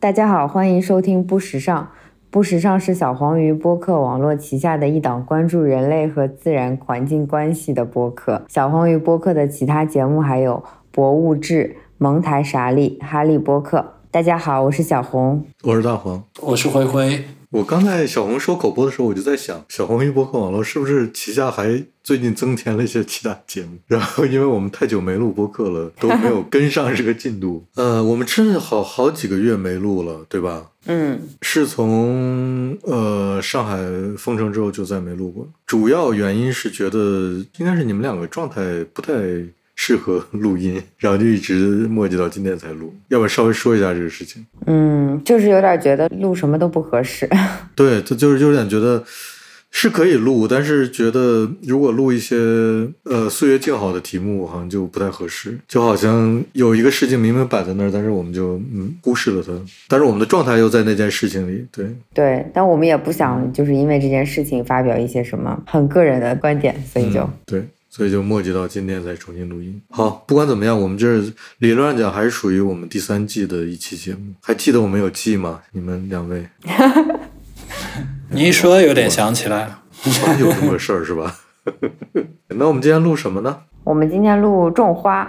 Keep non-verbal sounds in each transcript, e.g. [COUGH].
大家好，欢迎收听不时尚。不时尚是小黄鱼播客网络旗下的一档关注人类和自然环境关系的播客。小黄鱼播客的其他节目还有博物志、蒙台傻利、哈利波特。大家好，我是小红，我是大黄，我是灰灰。我刚在小红说口播的时候，我就在想，小红鱼播客网络是不是旗下还最近增添了一些其他节目？然后，因为我们太久没录播客了，都没有跟上这个进度。[LAUGHS] 呃，我们真的好好几个月没录了，对吧？嗯，是从呃上海封城之后就再没录过。主要原因是觉得应该是你们两个状态不太。适合录音，然后就一直磨叽到今天才录。[LAUGHS] 要不要稍微说一下这个事情？嗯，就是有点觉得录什么都不合适。[LAUGHS] 对，他就是有点觉得是可以录，但是觉得如果录一些呃岁月静好的题目，好像就不太合适。就好像有一个事情明明摆在那儿，但是我们就嗯忽视了它。但是我们的状态又在那件事情里。对对，但我们也不想就是因为这件事情发表一些什么很个人的观点，所以就对。所以就磨叽到今天才重新录音。好，不管怎么样，我们这理论上讲还是属于我们第三季的一期节目。还记得我们有季吗？你们两位？[LAUGHS] 你一说，有点想起来了，有这么个事儿是吧？[LAUGHS] 那我们今天录什么呢？我们今天录种花。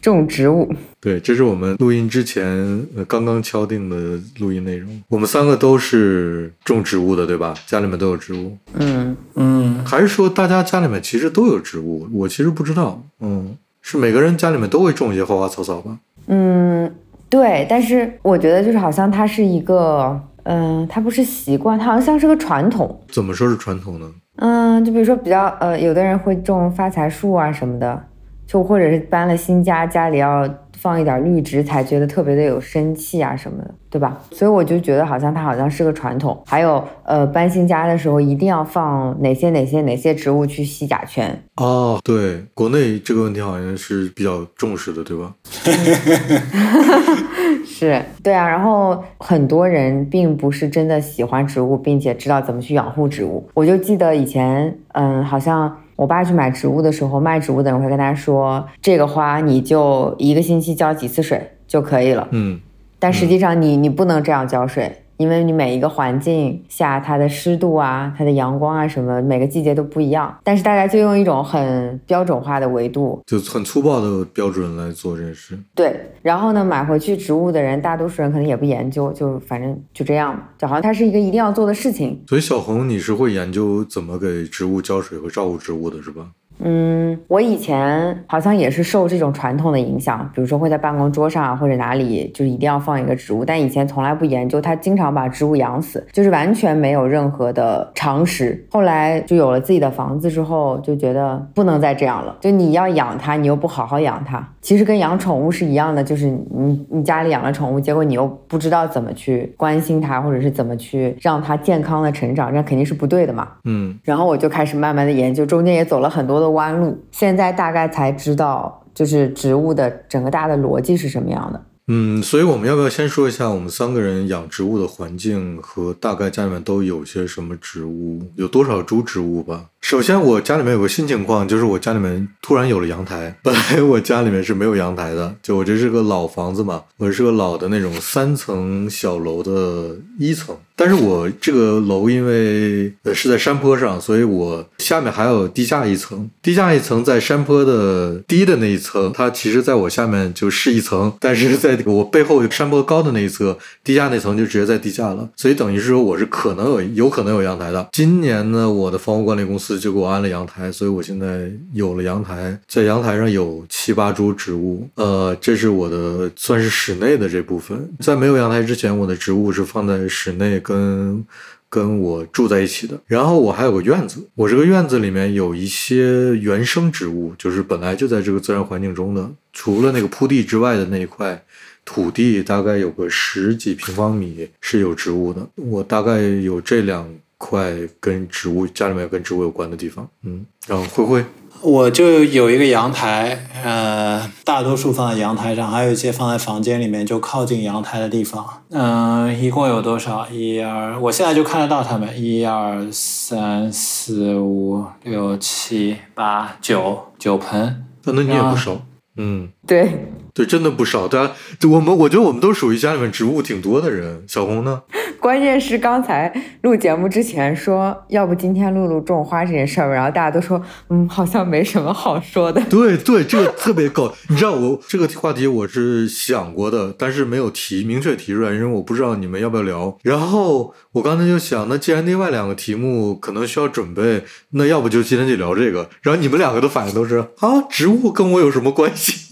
种植物，对，这是我们录音之前刚刚敲定的录音内容。我们三个都是种植物的，对吧？家里面都有植物。嗯嗯，还是说大家家里面其实都有植物？我其实不知道。嗯，是每个人家里面都会种一些花花草草吧？嗯，对。但是我觉得就是好像它是一个，嗯，它不是习惯，它好像像是个传统。怎么说是传统呢？嗯，就比如说比较呃，有的人会种发财树啊什么的。就或者是搬了新家，家里要放一点绿植，才觉得特别的有生气啊什么的，对吧？所以我就觉得好像它好像是个传统。还有，呃，搬新家的时候一定要放哪些哪些哪些植物去吸甲醛。哦，对，国内这个问题好像是比较重视的，对吧？[LAUGHS] 是对啊。然后很多人并不是真的喜欢植物，并且知道怎么去养护植物。我就记得以前，嗯，好像。我爸去买植物的时候，卖植物的人会跟他说：“这个花你就一个星期浇几次水就可以了。”嗯，但实际上你你不能这样浇水。因为你每一个环境下，它的湿度啊，它的阳光啊，什么每个季节都不一样。但是大家就用一种很标准化的维度，就很粗暴的标准来做这件事。对，然后呢，买回去植物的人，大多数人可能也不研究，就反正就这样，就好像它是一个一定要做的事情。所以小红，你是会研究怎么给植物浇水和照顾植物的，是吧？嗯，我以前好像也是受这种传统的影响，比如说会在办公桌上或者哪里，就是一定要放一个植物。但以前从来不研究，他经常把植物养死，就是完全没有任何的常识。后来就有了自己的房子之后，就觉得不能再这样了。就你要养它，你又不好好养它，其实跟养宠物是一样的，就是你你家里养了宠物，结果你又不知道怎么去关心它，或者是怎么去让它健康的成长，这肯定是不对的嘛。嗯，然后我就开始慢慢的研究，中间也走了很多的。弯路，现在大概才知道，就是植物的整个大的逻辑是什么样的。嗯，所以我们要不要先说一下我们三个人养植物的环境和大概家里面都有些什么植物，有多少株植物吧？首先，我家里面有个新情况，就是我家里面突然有了阳台。[LAUGHS] 本来我家里面是没有阳台的，就我这是个老房子嘛，我是个老的那种三层小楼的一层。但是我这个楼因为呃是在山坡上，所以我下面还有地下一层。地下一层在山坡的低的那一层，它其实在我下面就是一层，但是在我背后山坡高的那一侧，地下那层就直接在地下了。所以等于是说我是可能有有可能有阳台的。今年呢，我的房屋管理公司就给我安了阳台，所以我现在有了阳台，在阳台上有七八株植物。呃，这是我的算是室内的这部分。在没有阳台之前，我的植物是放在室内。跟跟我住在一起的，然后我还有个院子，我这个院子里面有一些原生植物，就是本来就在这个自然环境中的，除了那个铺地之外的那一块土地，大概有个十几平方米是有植物的。我大概有这两块跟植物家里面跟植物有关的地方，嗯，然后灰灰。我就有一个阳台，呃，大多数放在阳台上，还有一些放在房间里面，就靠近阳台的地方。嗯，一共有多少？一二，我现在就看得到它们，一二三四五六七八九九盆。那你也不熟，嗯，对。对，真的不少。大家，我们我觉得我们都属于家里面植物挺多的人。小红呢？[LAUGHS] 关键是刚才录节目之前说，要不今天录录种花这件事儿，然后大家都说，嗯，好像没什么好说的。对对，这个特别搞。你知道我这个话题我是想过的，但是没有提明确提出来，因为我不知道你们要不要聊。然后我刚才就想，那既然另外两个题目可能需要准备，那要不就今天就聊这个。然后你们两个的反应都是啊，植物跟我有什么关系？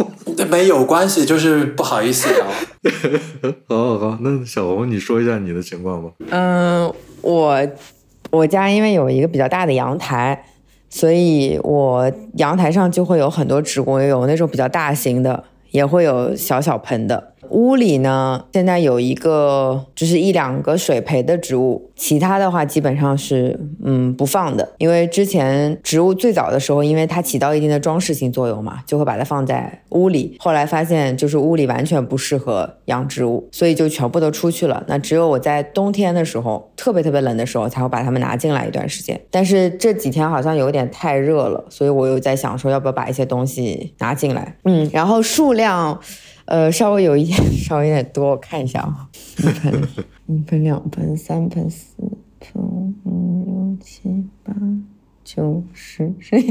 没有关系，就是不好意思聊。[LAUGHS] 好好好，那小红你说一下你的情况吧。嗯，我我家因为有一个比较大的阳台，所以我阳台上就会有很多植物，有那种比较大型的，也会有小小盆的。屋里呢，现在有一个，就是一两个水培的植物，其他的话基本上是嗯不放的，因为之前植物最早的时候，因为它起到一定的装饰性作用嘛，就会把它放在屋里。后来发现就是屋里完全不适合养植物，所以就全部都出去了。那只有我在冬天的时候，特别特别冷的时候，才会把它们拿进来一段时间。但是这几天好像有点太热了，所以我又在想说，要不要把一些东西拿进来？嗯，然后数量。呃，稍微有一点，稍微有点多，我看一下啊，[LAUGHS] 一盆，一盆，两盆，三盆，四盆，五六七八九十十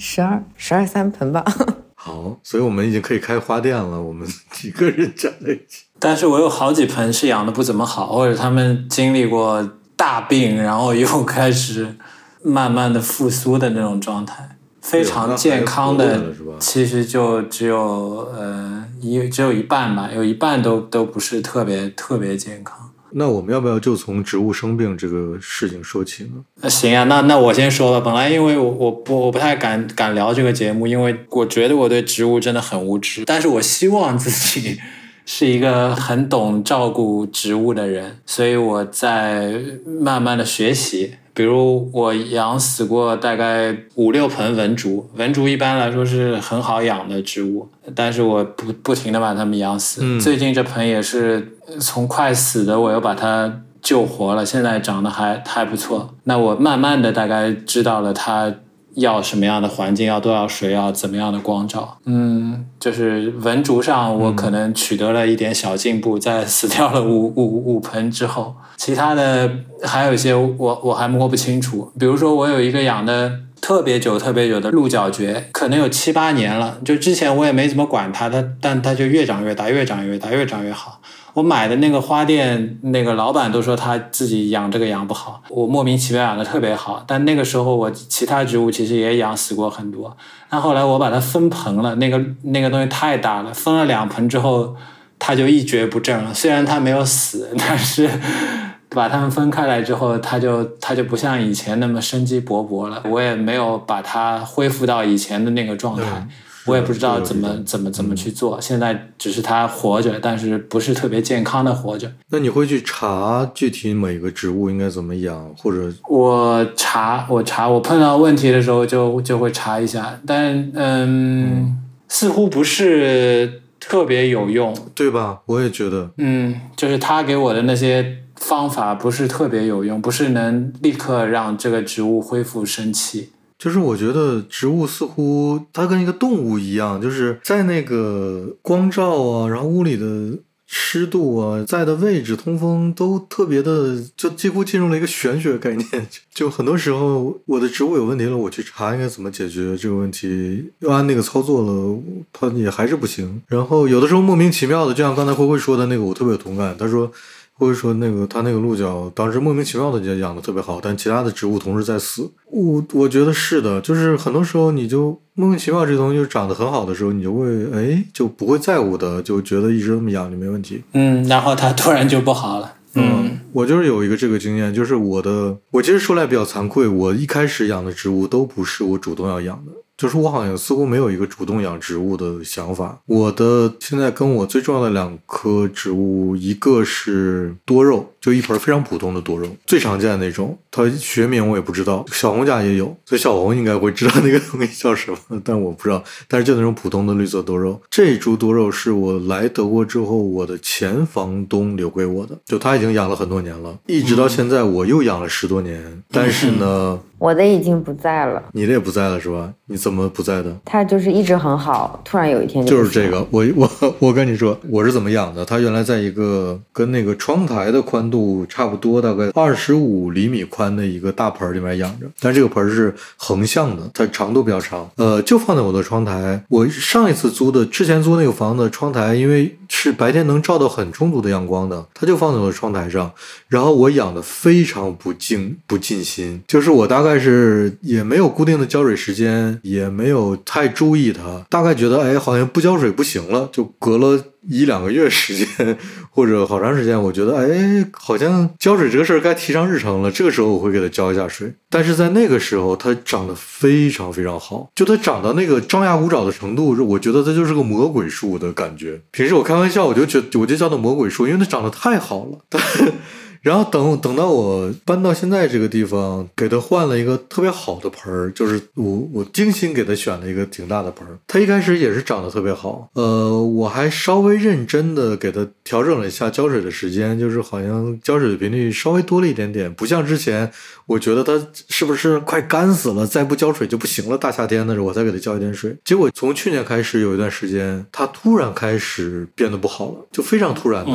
十二十二三盆吧。[LAUGHS] 好，所以我们已经可以开花店了，我们几个人站在一起。但是我有好几盆是养的不怎么好，或者他们经历过大病，然后又开始慢慢的复苏的那种状态。非常健康的，其实就只有呃一只有一半吧，有一半都都不是特别特别健康。那我们要不要就从植物生病这个事情说起呢？那行啊，那那我先说了。本来因为我我不我不太敢敢聊这个节目，因为我觉得我对植物真的很无知。但是我希望自己是一个很懂照顾植物的人，所以我在慢慢的学习。比如我养死过大概五六盆文竹，文竹一般来说是很好养的植物，但是我不不停的把它们养死。最近这盆也是从快死的，我又把它救活了，现在长得还还不错。那我慢慢的大概知道了它。要什么样的环境，要多少水，要怎么样的光照？嗯，就是文竹上，我可能取得了一点小进步，在死掉了五五五盆之后，其他的还有一些我我还摸不清楚。比如说，我有一个养的特别久、特别久的鹿角蕨，可能有七八年了，就之前我也没怎么管它，它但它就越长越大，越长越大，越长越好。我买的那个花店，那个老板都说他自己养这个养不好，我莫名其妙养的特别好。但那个时候我其他植物其实也养死过很多。那后来我把它分盆了，那个那个东西太大了，分了两盆之后，它就一蹶不振了。虽然它没有死，但是 [LAUGHS] 把它们分开来之后，它就它就不像以前那么生机勃勃了。我也没有把它恢复到以前的那个状态。我也不知道怎么怎么怎么去做，现在只是它活着，但是不是特别健康的活着。那你会去查具体每个植物应该怎么养，或者我查我查我碰到问题的时候就就会查一下，但嗯，似乎不是特别有用，对吧？我也觉得，嗯，就是他给我的那些方法不是特别有用，不是能立刻让这个植物恢复生气。就是我觉得植物似乎它跟一个动物一样，就是在那个光照啊，然后屋里的湿度啊，在的位置、通风都特别的，就几乎进入了一个玄学概念。[LAUGHS] 就很多时候我的植物有问题了，我去查应该怎么解决这个问题，又按那个操作了，它也还是不行。然后有的时候莫名其妙的，就像刚才灰灰说的那个，我特别有同感。他说。或者说那个他那个鹿角当时莫名其妙的就养的特别好，但其他的植物同时在死。我我觉得是的，就是很多时候你就莫名其妙这东西就长得很好的时候，你就会哎就不会在乎的，就觉得一直这么养就没问题。嗯，然后它突然就不好了。嗯，我就是有一个这个经验，就是我的我其实说来比较惭愧，我一开始养的植物都不是我主动要养的。就是我好像似乎没有一个主动养植物的想法。我的现在跟我最重要的两棵植物，一个是多肉，就一盆非常普通的多肉，最常见的那种。它学名我也不知道。小红家也有，所以小红应该会知道那个东西叫什么，但我不知道。但是就那种普通的绿色多肉，这株多肉是我来德国之后，我的前房东留给我的，就他已经养了很多年了，一直到现在我又养了十多年。但是呢，我的已经不在了，你的也不在了是吧？你怎么不在的？它就是一直很好，突然有一天就是这个。我我我跟你说，我是怎么养的？它原来在一个跟那个窗台的宽度差不多，大概二十五厘米宽的一个大盆里面养着，但这个盆是横向的，它长度比较长。呃，就放在我的窗台。我上一次租的，之前租那个房子窗台，因为是白天能照到很充足的阳光的，它就放在我的窗台上。然后我养的非常不静不尽心，就是我大概是也没有固定的浇水时间，也没有太注意它，大概觉得哎，好像不浇水不行了，就隔了。一两个月时间，或者好长时间，我觉得，哎，好像浇水这个事儿该提上日程了。这个时候我会给它浇一下水。但是在那个时候，它长得非常非常好，就它长到那个张牙舞爪的程度，我觉得它就是个魔鬼树的感觉。平时我开玩笑，我就觉得我就叫他魔鬼树，因为它长得太好了。然后等等到我搬到现在这个地方，给他换了一个特别好的盆儿，就是我我精心给他选了一个挺大的盆儿。他一开始也是长得特别好，呃，我还稍微认真的给他调整了一下浇水的时间，就是好像浇水的频率稍微多了一点点，不像之前，我觉得它是不是快干死了，再不浇水就不行了。大夏天的时候我再给它浇一点水，结果从去年开始有一段时间，它突然开始变得不好了，就非常突然的，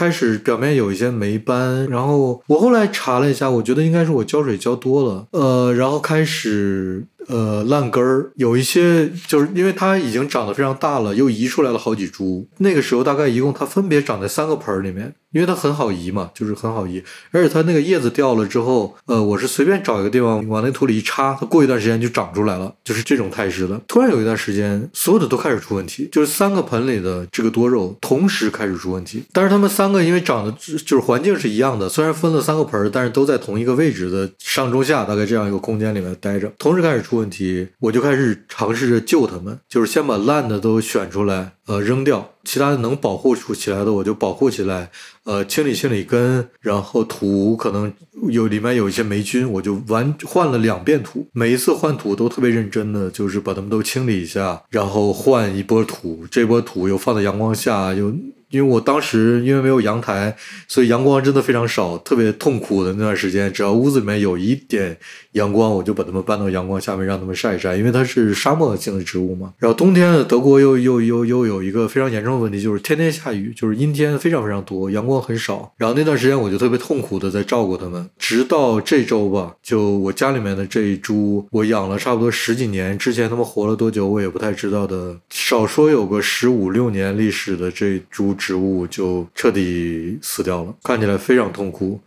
开始表面有一些霉斑。然后我后来查了一下，我觉得应该是我浇水浇多了，呃，然后开始呃烂根儿，有一些就是因为它已经长得非常大了，又移出来了好几株。那个时候大概一共它分别长在三个盆儿里面。因为它很好移嘛，就是很好移，而且它那个叶子掉了之后，呃，我是随便找一个地方往那土里一插，它过一段时间就长出来了，就是这种态势的。突然有一段时间，所有的都开始出问题，就是三个盆里的这个多肉同时开始出问题。但是它们三个因为长得就是环境是一样的，虽然分了三个盆，但是都在同一个位置的上中下大概这样一个空间里面待着，同时开始出出问题，我就开始尝试着救他们，就是先把烂的都选出来。呃，扔掉其他的能保护出起来的，我就保护起来。呃，清理清理根，然后土可能有里面有一些霉菌，我就完换了两遍土。每一次换土都特别认真的，就是把它们都清理一下，然后换一波土。这波土又放在阳光下，又。因为我当时因为没有阳台，所以阳光真的非常少，特别痛苦的那段时间。只要屋子里面有一点阳光，我就把它们搬到阳光下面，让它们晒一晒。因为它是沙漠性的植物嘛。然后冬天德国又又又又有有一个非常严重的问题，就是天天下雨，就是阴天非常非常多，阳光很少。然后那段时间我就特别痛苦的在照顾它们，直到这周吧，就我家里面的这一株，我养了差不多十几年，之前它们活了多久我也不太知道的，少说有个十五六年历史的这株。植物就彻底死掉了，看起来非常痛苦。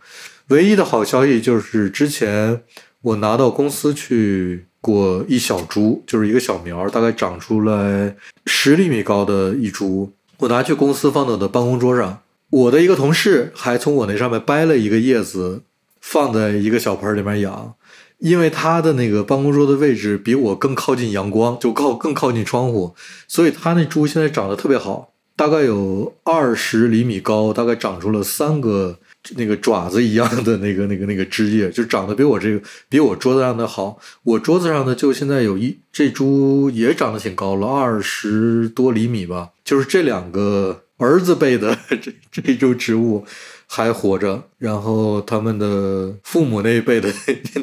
唯一的好消息就是之前我拿到公司去过一小株，就是一个小苗，大概长出来十厘米高的一株，我拿去公司放到我的办公桌上。我的一个同事还从我那上面掰了一个叶子，放在一个小盆里面养，因为他的那个办公桌的位置比我更靠近阳光，就靠更靠近窗户，所以他那株现在长得特别好。大概有二十厘米高，大概长出了三个那个爪子一样的那个那个那个枝叶，就长得比我这个比我桌子上的好。我桌子上的就现在有一这株也长得挺高了，二十多厘米吧。就是这两个儿子辈的这这株植物。还活着，然后他们的父母那一辈的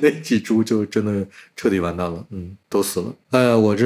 那几株就真的彻底完蛋了，嗯，都死了。哎呀，我这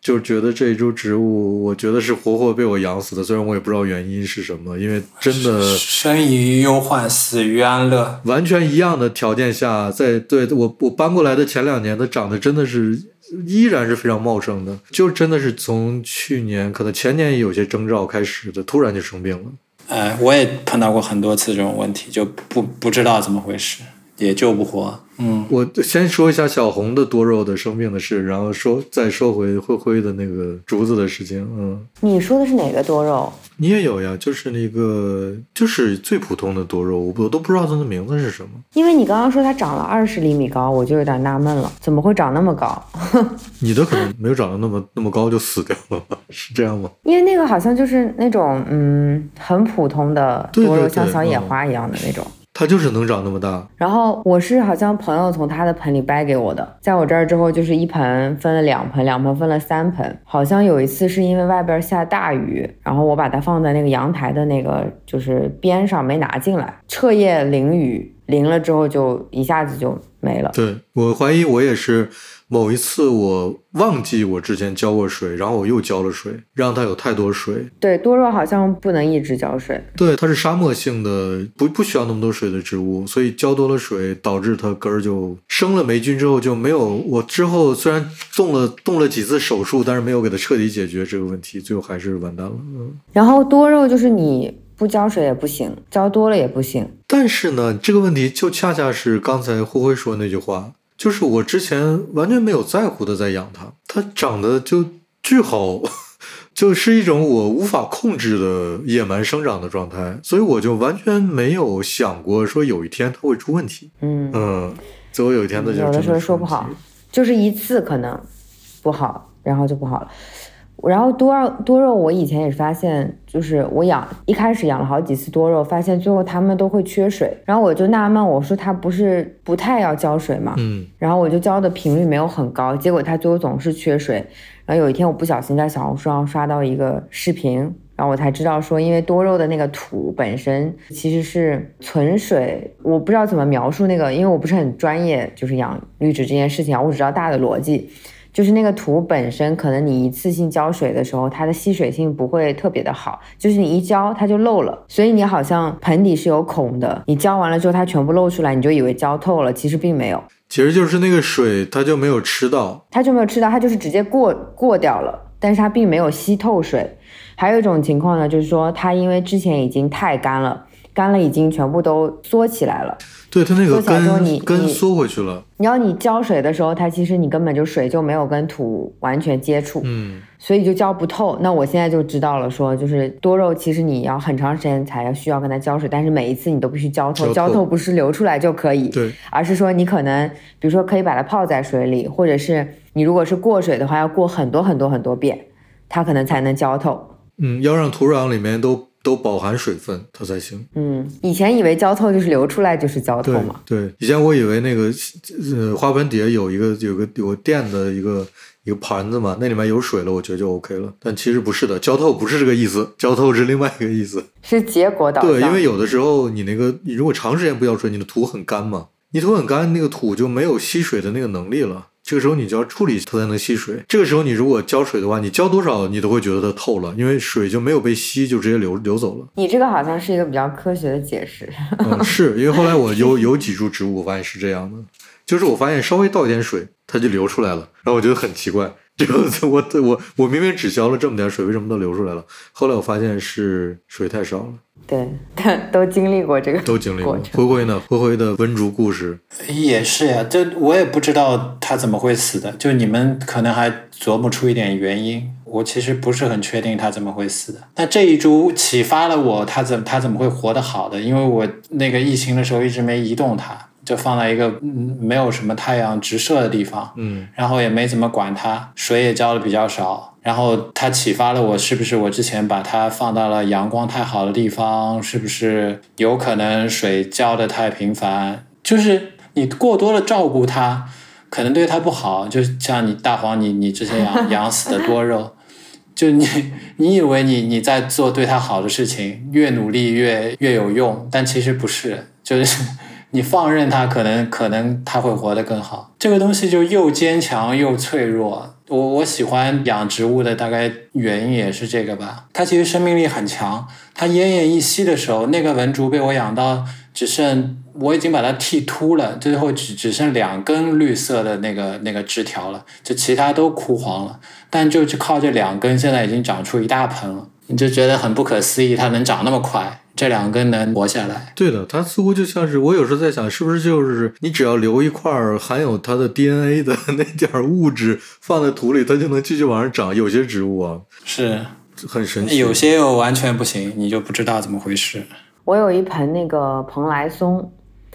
就觉得这一株植物，我觉得是活活被我养死的。虽然我也不知道原因是什么，因为真的生于忧患，死于安乐，完全一样的条件下，在对我我搬过来的前两年，它长得真的是依然是非常茂盛的，就真的是从去年可能前年也有些征兆开始的，突然就生病了。哎，我也碰到过很多次这种问题，就不不知道怎么回事，也救不活。嗯，我先说一下小红的多肉的生病的事，然后说再说回灰灰的那个竹子的事情。嗯，你说的是哪个多肉？你也有呀，就是那个，就是最普通的多肉，我我都不知道它的名字是什么。因为你刚刚说它长了二十厘米高，我就有点纳闷了，怎么会长那么高？[LAUGHS] 你的可能没有长得那么那么高就死掉了吧？[LAUGHS] 是这样吗？因为那个好像就是那种嗯很普通的多肉，像小野花一样的那种。它就是能长那么大。然后我是好像朋友从他的盆里掰给我的，在我这儿之后就是一盆分了两盆，两盆分了三盆。好像有一次是因为外边下大雨，然后我把它放在那个阳台的那个就是边上没拿进来，彻夜淋雨，淋了之后就一下子就没了。对我怀疑我也是。某一次我忘记我之前浇过水，然后我又浇了水，让它有太多水。对，多肉好像不能一直浇水。对，它是沙漠性的，不不需要那么多水的植物，所以浇多了水，导致它根儿就生了霉菌之后就没有。我之后虽然动了动了几次手术，但是没有给它彻底解决这个问题，最后还是完蛋了。嗯。然后多肉就是你不浇水也不行，浇多了也不行。但是呢，这个问题就恰恰是刚才灰灰说那句话。就是我之前完全没有在乎的在养它，它长得就巨好，[LAUGHS] 就是一种我无法控制的野蛮生长的状态，所以我就完全没有想过说有一天它会出问题。嗯嗯，最后有一天它就有的时候说不好，就是一次可能不好，然后就不好了。然后多肉多肉，我以前也是发现，就是我养一开始养了好几次多肉，发现最后它们都会缺水。然后我就纳闷，我说它不是不太要浇水吗？嗯。然后我就浇的频率没有很高，结果它最后总是缺水。然后有一天我不小心在小红书上刷到一个视频，然后我才知道说，因为多肉的那个土本身其实是存水，我不知道怎么描述那个，因为我不是很专业，就是养绿植这件事情啊，我只知道大的逻辑。就是那个土本身，可能你一次性浇水的时候，它的吸水性不会特别的好，就是你一浇它就漏了，所以你好像盆底是有孔的，你浇完了之后它全部漏出来，你就以为浇透了，其实并没有，其实就是那个水它就没有吃到，它就没有吃到，它就是直接过过掉了，但是它并没有吸透水。还有一种情况呢，就是说它因为之前已经太干了，干了已经全部都缩起来了。对它那个根根缩回去了。你要你浇水的时候，它其实你根本就水就没有跟土完全接触，嗯，所以就浇不透。那我现在就知道了，说就是多肉，其实你要很长时间才要需要跟它浇水，但是每一次你都必须浇透，浇透不是流出来就可以，对，而是说你可能比如说可以把它泡在水里，或者是你如果是过水的话，要过很多很多很多遍，它可能才能浇透。嗯，要让土壤里面都。都饱含水分，它才行。嗯，以前以为浇透就是流出来就是浇透嘛。对，以前我以为那个呃花盆底下有一个有个有个垫的一个一个盘子嘛，那里面有水了，我觉得就 OK 了。但其实不是的，浇透不是这个意思，浇透是另外一个意思，是结果导向。对，因为有的时候你那个你如果长时间不浇水，你的土很干嘛，你土很干，那个土就没有吸水的那个能力了。这个时候你就要处理它才能吸水。这个时候你如果浇水的话，你浇多少你都会觉得它透了，因为水就没有被吸，就直接流流走了。你这个好像是一个比较科学的解释。嗯，是因为后来我有有几株植物，我发现是这样的，就是我发现稍微倒一点水，它就流出来了，然后我觉得很奇怪。[LAUGHS] 就我我我明明只浇了这么点水，为什么都流出来了？后来我发现是水太少了。对，[LAUGHS] 都经历过这个，都经历过。灰灰呢？灰灰的温竹故事也是呀。这我也不知道他怎么会死的。就你们可能还琢磨出一点原因，我其实不是很确定他怎么会死的。那这一株启发了我，他怎他怎么会活得好的？因为我那个疫情的时候一直没移动它。就放在一个没有什么太阳直射的地方，嗯，然后也没怎么管它，水也浇的比较少。然后它启发了我，是不是我之前把它放到了阳光太好的地方？是不是有可能水浇的太频繁？就是你过多的照顾它，可能对它不好。就像你大黄，你你之前养 [LAUGHS] 养死的多肉，就你你以为你你在做对它好的事情，越努力越越有用，但其实不是，就是。你放任它，可能可能它会活得更好。这个东西就又坚强又脆弱。我我喜欢养植物的大概原因也是这个吧。它其实生命力很强。它奄奄一息的时候，那个文竹被我养到只剩我已经把它剃秃了，最后只只剩两根绿色的那个那个枝条了，就其他都枯黄了。但就是靠这两根，现在已经长出一大盆了。你就觉得很不可思议，它能长那么快。这两根能活下来？对的，它似乎就像是我有时候在想，是不是就是你只要留一块含有它的 DNA 的那点物质放在土里，它就能继续往上长。有些植物啊，是很神奇；有些又完全不行，你就不知道怎么回事。我有一盆那个蓬莱松，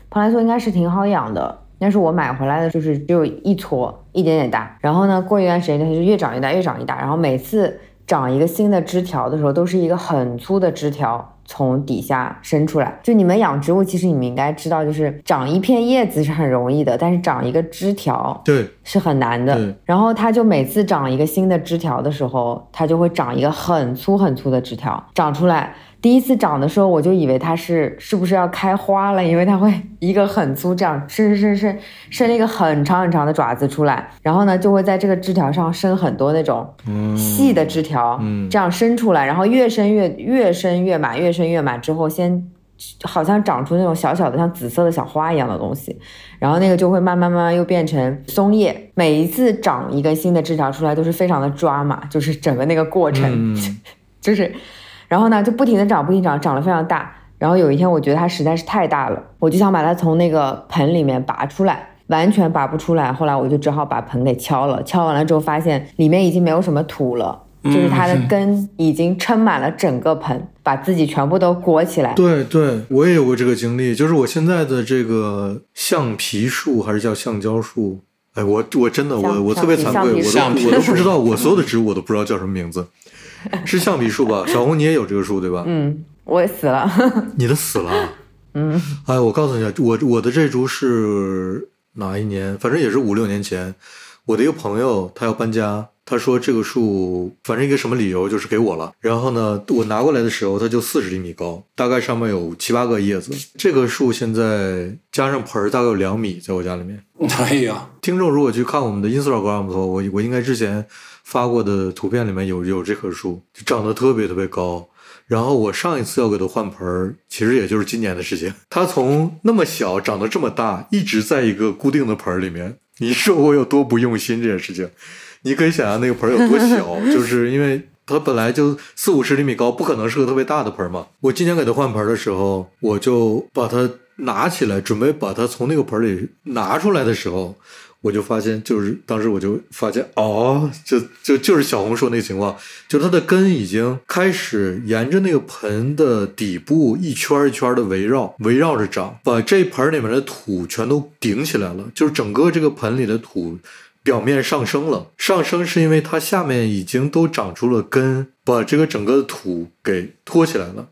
蓬莱松应该是挺好养的，但是我买回来的就是只有一撮，一点点大。然后呢，过一段时间它就越长越大，越长越大。然后每次长一个新的枝条的时候，都是一个很粗的枝条。从底下伸出来。就你们养植物，其实你们应该知道，就是长一片叶子是很容易的，但是长一个枝条对，是很难的。然后它就每次长一个新的枝条的时候，它就会长一个很粗很粗的枝条长出来。第一次长的时候，我就以为它是是不是要开花了，因为它会一个很粗这样伸伸伸伸伸了一个很长很长的爪子出来，然后呢就会在这个枝条上伸很多那种，细的枝条，这样伸出来，然后越伸越越伸越满，越伸越满之后，先好像长出那种小小的像紫色的小花一样的东西，然后那个就会慢慢慢慢又变成松叶。每一次长一个新的枝条出来都是非常的抓马，就是整个那个过程，就是，然后呢就不停的长，不停地长，长得非常大。然后有一天我觉得它实在是太大了，我就想把它从那个盆里面拔出来。完全拔不出来，后来我就只好把盆给敲了。敲完了之后，发现里面已经没有什么土了，就是它的根已经撑满了整个盆，把自己全部都裹起来。对对，我也有过这个经历，就是我现在的这个橡皮树还是叫橡胶树？哎，我我真的我我特别惭愧，我都我都不知道，我所有的植物我都不知道叫什么名字，[LAUGHS] 是橡皮树吧？小红你也有这个树对吧？嗯，我也死了。[LAUGHS] 你的死了。嗯，哎，我告诉你啊，我我的这株是哪一年？反正也是五六年前。我的一个朋友他要搬家，他说这个树反正一个什么理由就是给我了。然后呢，我拿过来的时候它就四十厘米高，大概上面有七八个叶子。这个树现在加上盆儿大概有两米，在我家里面。哎呀，听众如果去看我们的 Instagram 的话，我我应该之前发过的图片里面有有这棵树，就长得特别特别高。然后我上一次要给它换盆儿，其实也就是今年的事情。[LAUGHS] 它从那么小长得这么大，一直在一个固定的盆儿里面。你说我有多不用心这件事情？你可以想象那个盆儿有多小，[LAUGHS] 就是因为它本来就四五十厘米高，不可能是个特别大的盆儿嘛。我今年给它换盆儿的时候，我就把它拿起来，准备把它从那个盆儿里拿出来的时候，我就发现，就是当时我就发现，哦，就就就是小红说那个情况，就它的根已经开始沿着那个盆的底部一圈一圈的围绕，围绕着长，把这盆里面的土全都顶起来了，就是整个这个盆里的土表面上升了。上升是因为它下面已经都长出了根，把这个整个的土给托起来了。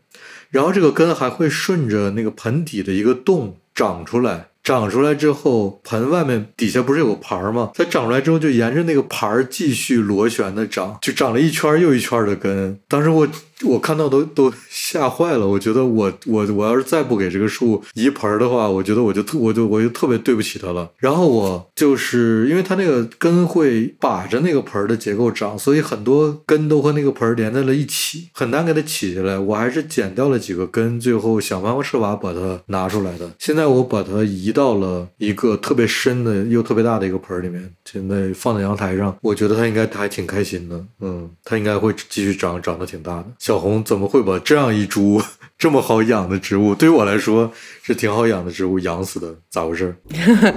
然后这个根还会顺着那个盆底的一个洞长出来，长出来之后，盆外面底下不是有个盘儿吗？它长出来之后，就沿着那个盘儿继续螺旋的长，就长了一圈又一圈的根。当时我我看到都 [LAUGHS] 都吓坏了，我觉得我我我要是再不给这个树移盆儿的话，我觉得我就特我就我就特别对不起它了。然后我就是因为它那个根会把着那个盆儿的结构长，所以很多根都和那个盆儿连在了一起，很难给它起下来。我还是剪掉了几个根，最后想方设法把它拿出来的。现在我把它移到了一个特别深的又特别大的一个盆儿里面，现在放在阳台上，我觉得它应该还挺开心的。嗯，它应该会继续长，长得挺大的。小红怎么会把这样一株 [LAUGHS] 这么好养的植物，对于我来说是挺好养的植物养死的？咋回事？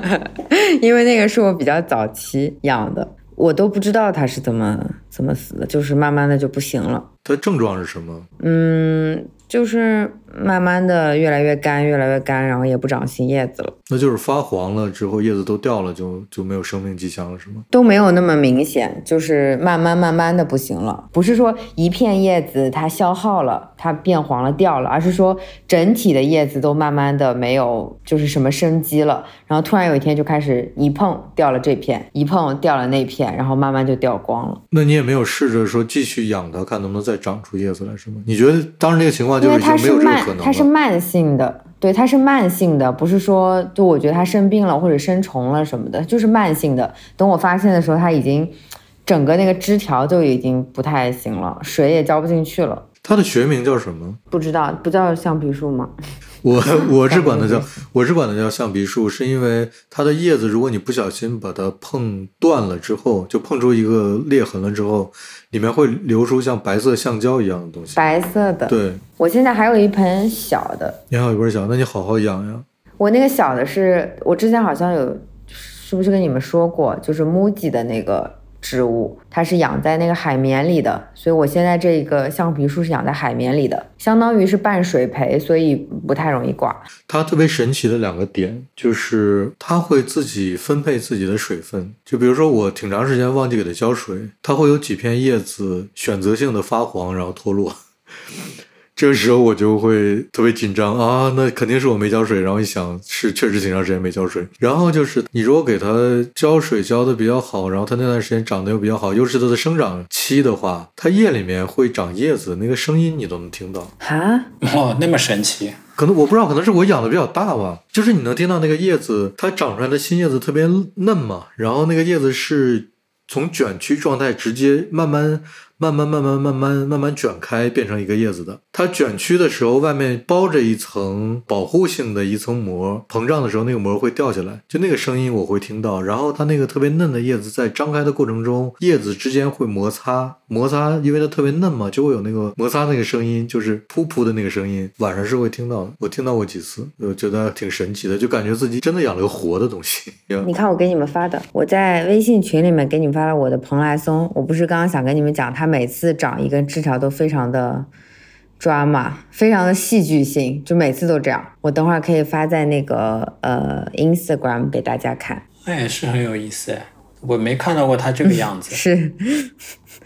[LAUGHS] 因为那个是我比较早期养的，我都不知道它是怎么怎么死的，就是慢慢的就不行了。它症状是什么？嗯，就是慢慢的越来越干，越来越干，然后也不长新叶子了，那就是发黄了之后叶子都掉了，就就没有生命迹象了，是吗？都没有那么明显，就是慢慢慢慢的不行了。不是说一片叶子它消耗了，它变黄了掉了，而是说整体的叶子都慢慢的没有就是什么生机了，然后突然有一天就开始一碰掉了这片，一碰掉了那片，然后慢慢就掉光了。那你也没有试着说继续养它，看能不能再长出叶子来，是吗？你觉得当时那个情况就是它是慢可能，它是慢性的，对，它是慢性的，不是说就我觉得它生病了或者生虫了什么的，就是慢性的。等我发现的时候，它已经整个那个枝条就已经不太行了，水也浇不进去了。它的学名叫什么？不知道，不叫橡皮树吗？[LAUGHS] 我我是管它叫我是管它叫橡皮树，是因为它的叶子，如果你不小心把它碰断了之后，就碰出一个裂痕了之后，里面会流出像白色橡胶一样的东西。白色的。对，我现在还有一盆小的，你还有一盆小，那你好好养呀。我那个小的是我之前好像有，是不是跟你们说过，就是 MUJI 的那个植物，它是养在那个海绵里的，所以我现在这个橡皮树是养在海绵里的，相当于是半水培，所以不太容易挂。它特别神奇的两个点，就是它会自己分配自己的水分。就比如说我挺长时间忘记给它浇水，它会有几片叶子选择性的发黄，然后脱落。这个时候我就会特别紧张啊，那肯定是我没浇水。然后一想，是确实挺长时间没浇水。然后就是你如果给它浇水浇的比较好，然后它那段时间长得又比较好，又是它的生长期的话，它叶里面会长叶子，那个声音你都能听到。哈，[LAUGHS] 哦，那么神奇。可能我不知道，可能是我养的比较大吧。就是你能听到那个叶子，它长出来的新叶子特别嫩嘛，然后那个叶子是从卷曲状态直接慢慢。慢慢慢慢慢慢慢慢卷开，变成一个叶子的。它卷曲的时候，外面包着一层保护性的一层膜，膨胀的时候，那个膜会掉下来，就那个声音我会听到。然后它那个特别嫩的叶子在张开的过程中，叶子之间会摩擦，摩擦，因为它特别嫩嘛，就会有那个摩擦那个声音，就是噗噗的那个声音。晚上是会听到的，我听到过几次，我觉得挺神奇的，就感觉自己真的养了个活的东西。你看我给你们发的，我在微信群里面给你们发了我的蓬莱松，我不是刚刚想跟你们讲他们。每次长一根枝条都非常的抓马，非常的戏剧性，就每次都这样。我等会儿可以发在那个呃 Instagram 给大家看。那也是很有意思哎，我没看到过它这个样子，[LAUGHS] 是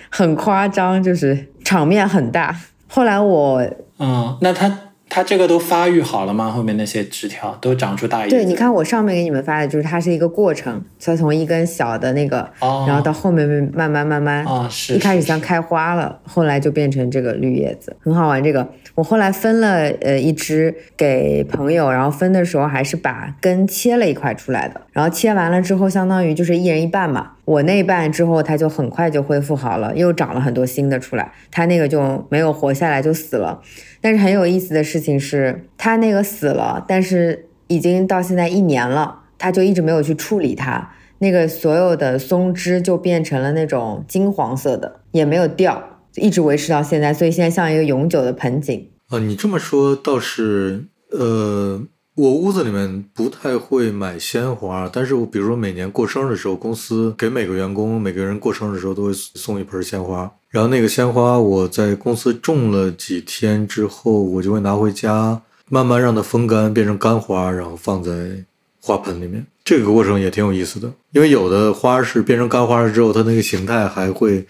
很夸张，就是场面很大。后来我嗯，那它。它这个都发育好了吗？后面那些枝条都长出大叶子。对，你看我上面给你们发的，就是它是一个过程，它从一根小的那个，然后到后面慢慢慢慢，啊是，一开始像开花了，后来就变成这个绿叶子，很好玩。这个我后来分了呃一支给朋友，然后分的时候还是把根切了一块出来的，然后切完了之后，相当于就是一人一半嘛。我那半之后，它就很快就恢复好了，又长了很多新的出来，它那个就没有活下来，就死了。但是很有意思的事情是，它那个死了，但是已经到现在一年了，它就一直没有去处理它，那个所有的松枝就变成了那种金黄色的，也没有掉，一直维持到现在，所以现在像一个永久的盆景啊。你这么说倒是，呃，我屋子里面不太会买鲜花，但是我比如说每年过生日的时候，公司给每个员工每个人过生日的时候都会送一盆鲜花。然后那个鲜花，我在公司种了几天之后，我就会拿回家，慢慢让它风干，变成干花，然后放在花盆里面。这个过程也挺有意思的，因为有的花是变成干花了之后，它那个形态还会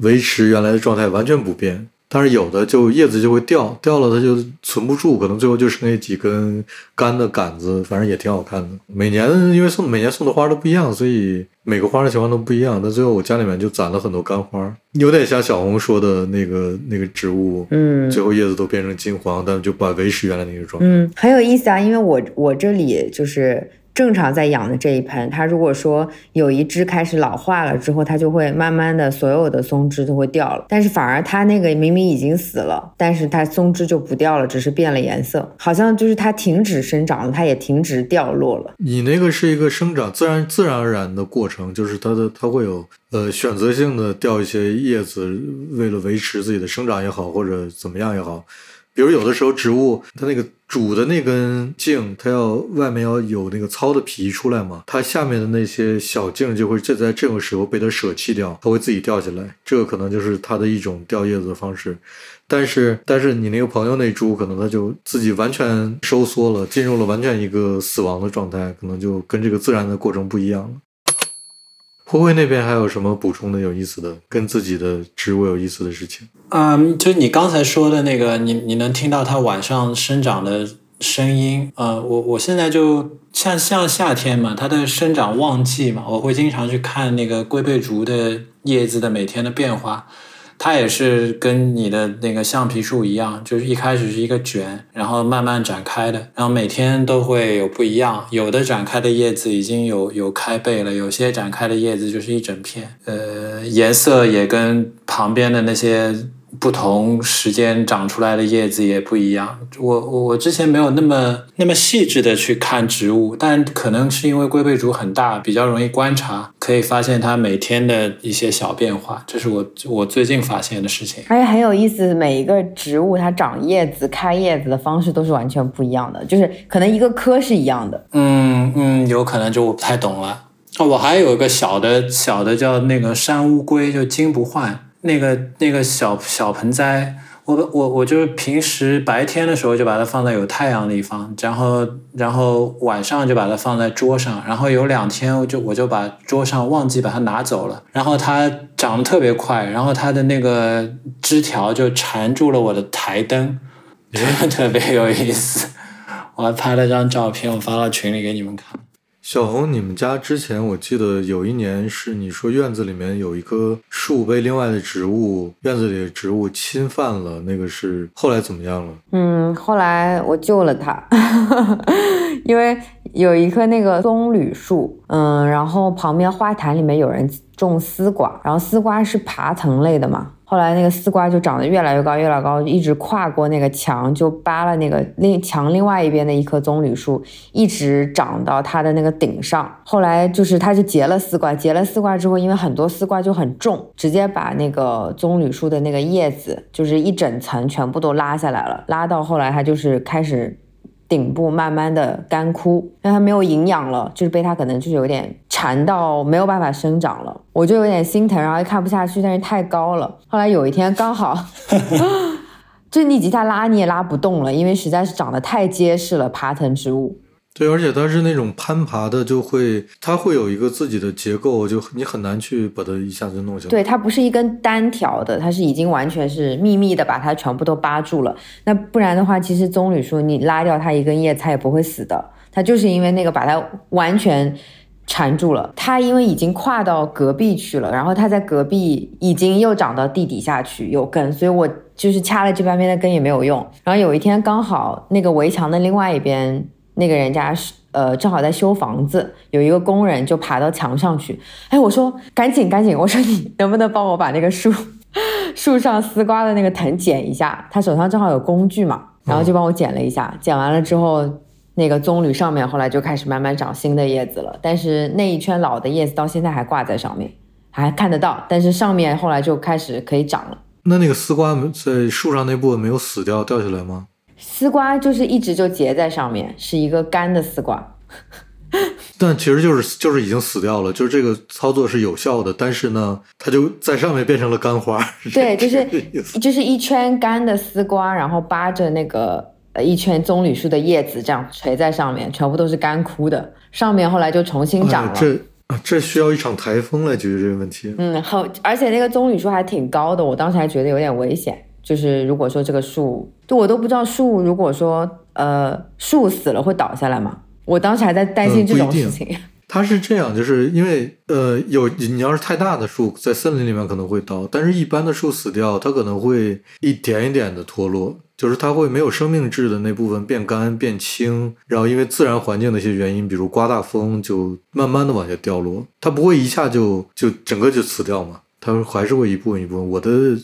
维持原来的状态，完全不变。但是有的就叶子就会掉，掉了它就存不住，可能最后就剩那几根干的杆子，反正也挺好看的。每年因为送每年送的花都不一样，所以每个花的情况都不一样。但最后我家里面就攒了很多干花，有点像小红说的那个那个植物，嗯，最后叶子都变成金黄，但就把维持原来那个状态。嗯，很有意思啊，因为我我这里就是。正常在养的这一盆，它如果说有一只开始老化了之后，它就会慢慢的所有的松枝都会掉了。但是反而它那个明明已经死了，但是它松枝就不掉了，只是变了颜色，好像就是它停止生长了，它也停止掉落了。你那个是一个生长自然自然而然的过程，就是它的它会有呃选择性的掉一些叶子，为了维持自己的生长也好，或者怎么样也好。比如有的时候植物它那个主的那根茎，它要外面要有那个糙的皮出来嘛，它下面的那些小茎就会就在这个时候被它舍弃掉，它会自己掉下来，这个可能就是它的一种掉叶子的方式。但是但是你那个朋友那株可能它就自己完全收缩了，进入了完全一个死亡的状态，可能就跟这个自然的过程不一样了。灰灰那边还有什么补充的有意思的，跟自己的植物有意思的事情？嗯，就你刚才说的那个，你你能听到它晚上生长的声音？呃，我我现在就像像夏天嘛，它的生长旺季嘛，我会经常去看那个龟背竹的叶子的每天的变化。它也是跟你的那个橡皮树一样，就是一开始是一个卷，然后慢慢展开的，然后每天都会有不一样。有的展开的叶子已经有有开背了，有些展开的叶子就是一整片，呃，颜色也跟旁边的那些。不同时间长出来的叶子也不一样。我我我之前没有那么那么细致的去看植物，但可能是因为龟背竹很大，比较容易观察，可以发现它每天的一些小变化。这是我我最近发现的事情。而且很有意思，每一个植物它长叶子、开叶子的方式都是完全不一样的，就是可能一个科是一样的。嗯嗯，有可能就我不太懂了。哦，我还有一个小的小的叫那个山乌龟，就金不换。那个那个小小盆栽，我我我就是平时白天的时候就把它放在有太阳的地方，然后然后晚上就把它放在桌上，然后有两天我就我就把桌上忘记把它拿走了，然后它长得特别快，然后它的那个枝条就缠住了我的台灯，[LAUGHS] 特别有意思。我还拍了张照片，我发到群里给你们看。小红，你们家之前我记得有一年是你说院子里面有一棵树被另外的植物院子里的植物侵犯了，那个是后来怎么样了？嗯，后来我救了它，[LAUGHS] 因为有一棵那个棕榈树，嗯，然后旁边花坛里面有人种丝瓜，然后丝瓜是爬藤类的嘛。后来那个丝瓜就长得越来越高，越来越高，一直跨过那个墙，就扒了那个另墙另外一边的一棵棕榈树，一直长到它的那个顶上。后来就是它就结了丝瓜，结了丝瓜之后，因为很多丝瓜就很重，直接把那个棕榈树的那个叶子，就是一整层全部都拉下来了，拉到后来它就是开始。顶部慢慢的干枯，因为它没有营养了，就是被它可能就是有点缠到没有办法生长了，我就有点心疼，然后又看不下去，但是太高了。后来有一天刚好，[LAUGHS] 就你吉他拉你也拉不动了，因为实在是长得太结实了，爬藤植物。对，而且它是那种攀爬的，就会它会有一个自己的结构，就你很难去把它一下子弄下来。对，它不是一根单条的，它是已经完全是密密的把它全部都扒住了。那不然的话，其实棕榈树你拉掉它一根叶，它也不会死的。它就是因为那个把它完全缠住了。它因为已经跨到隔壁去了，然后它在隔壁已经又长到地底下去有根，所以我就是掐了这半边的根也没有用。然后有一天刚好那个围墙的另外一边。那个人家是呃，正好在修房子，有一个工人就爬到墙上去。哎，我说赶紧赶紧，我说你能不能帮我把那个树 [LAUGHS] 树上丝瓜的那个藤剪一下？他手上正好有工具嘛，然后就帮我剪了一下。剪完了之后，那个棕榈上面后来就开始慢慢长新的叶子了。但是那一圈老的叶子到现在还挂在上面，还看得到。但是上面后来就开始可以长了。那那个丝瓜在树上那部分没有死掉掉下来吗？丝瓜就是一直就结在上面，是一个干的丝瓜，[LAUGHS] 但其实就是就是已经死掉了，就是这个操作是有效的，但是呢，它就在上面变成了干花。对，就是就是一圈干的丝瓜，然后扒着那个呃一圈棕榈树的叶子，这样垂在上面，全部都是干枯的。上面后来就重新长了。这这需要一场台风来解决这个问题。嗯，好，而且那个棕榈树还挺高的，我当时还觉得有点危险。就是如果说这个树，就我都不知道树，如果说呃树死了会倒下来吗？我当时还在担心这种事情。[LAUGHS] 它是这样，就是因为呃有你要是太大的树在森林里面可能会倒，但是一般的树死掉，它可能会一点一点的脱落，就是它会没有生命质的那部分变干变轻，然后因为自然环境的一些原因，比如刮大风，就慢慢的往下掉落，它不会一下就就整个就死掉嘛，它还是会一部分一部分。我的。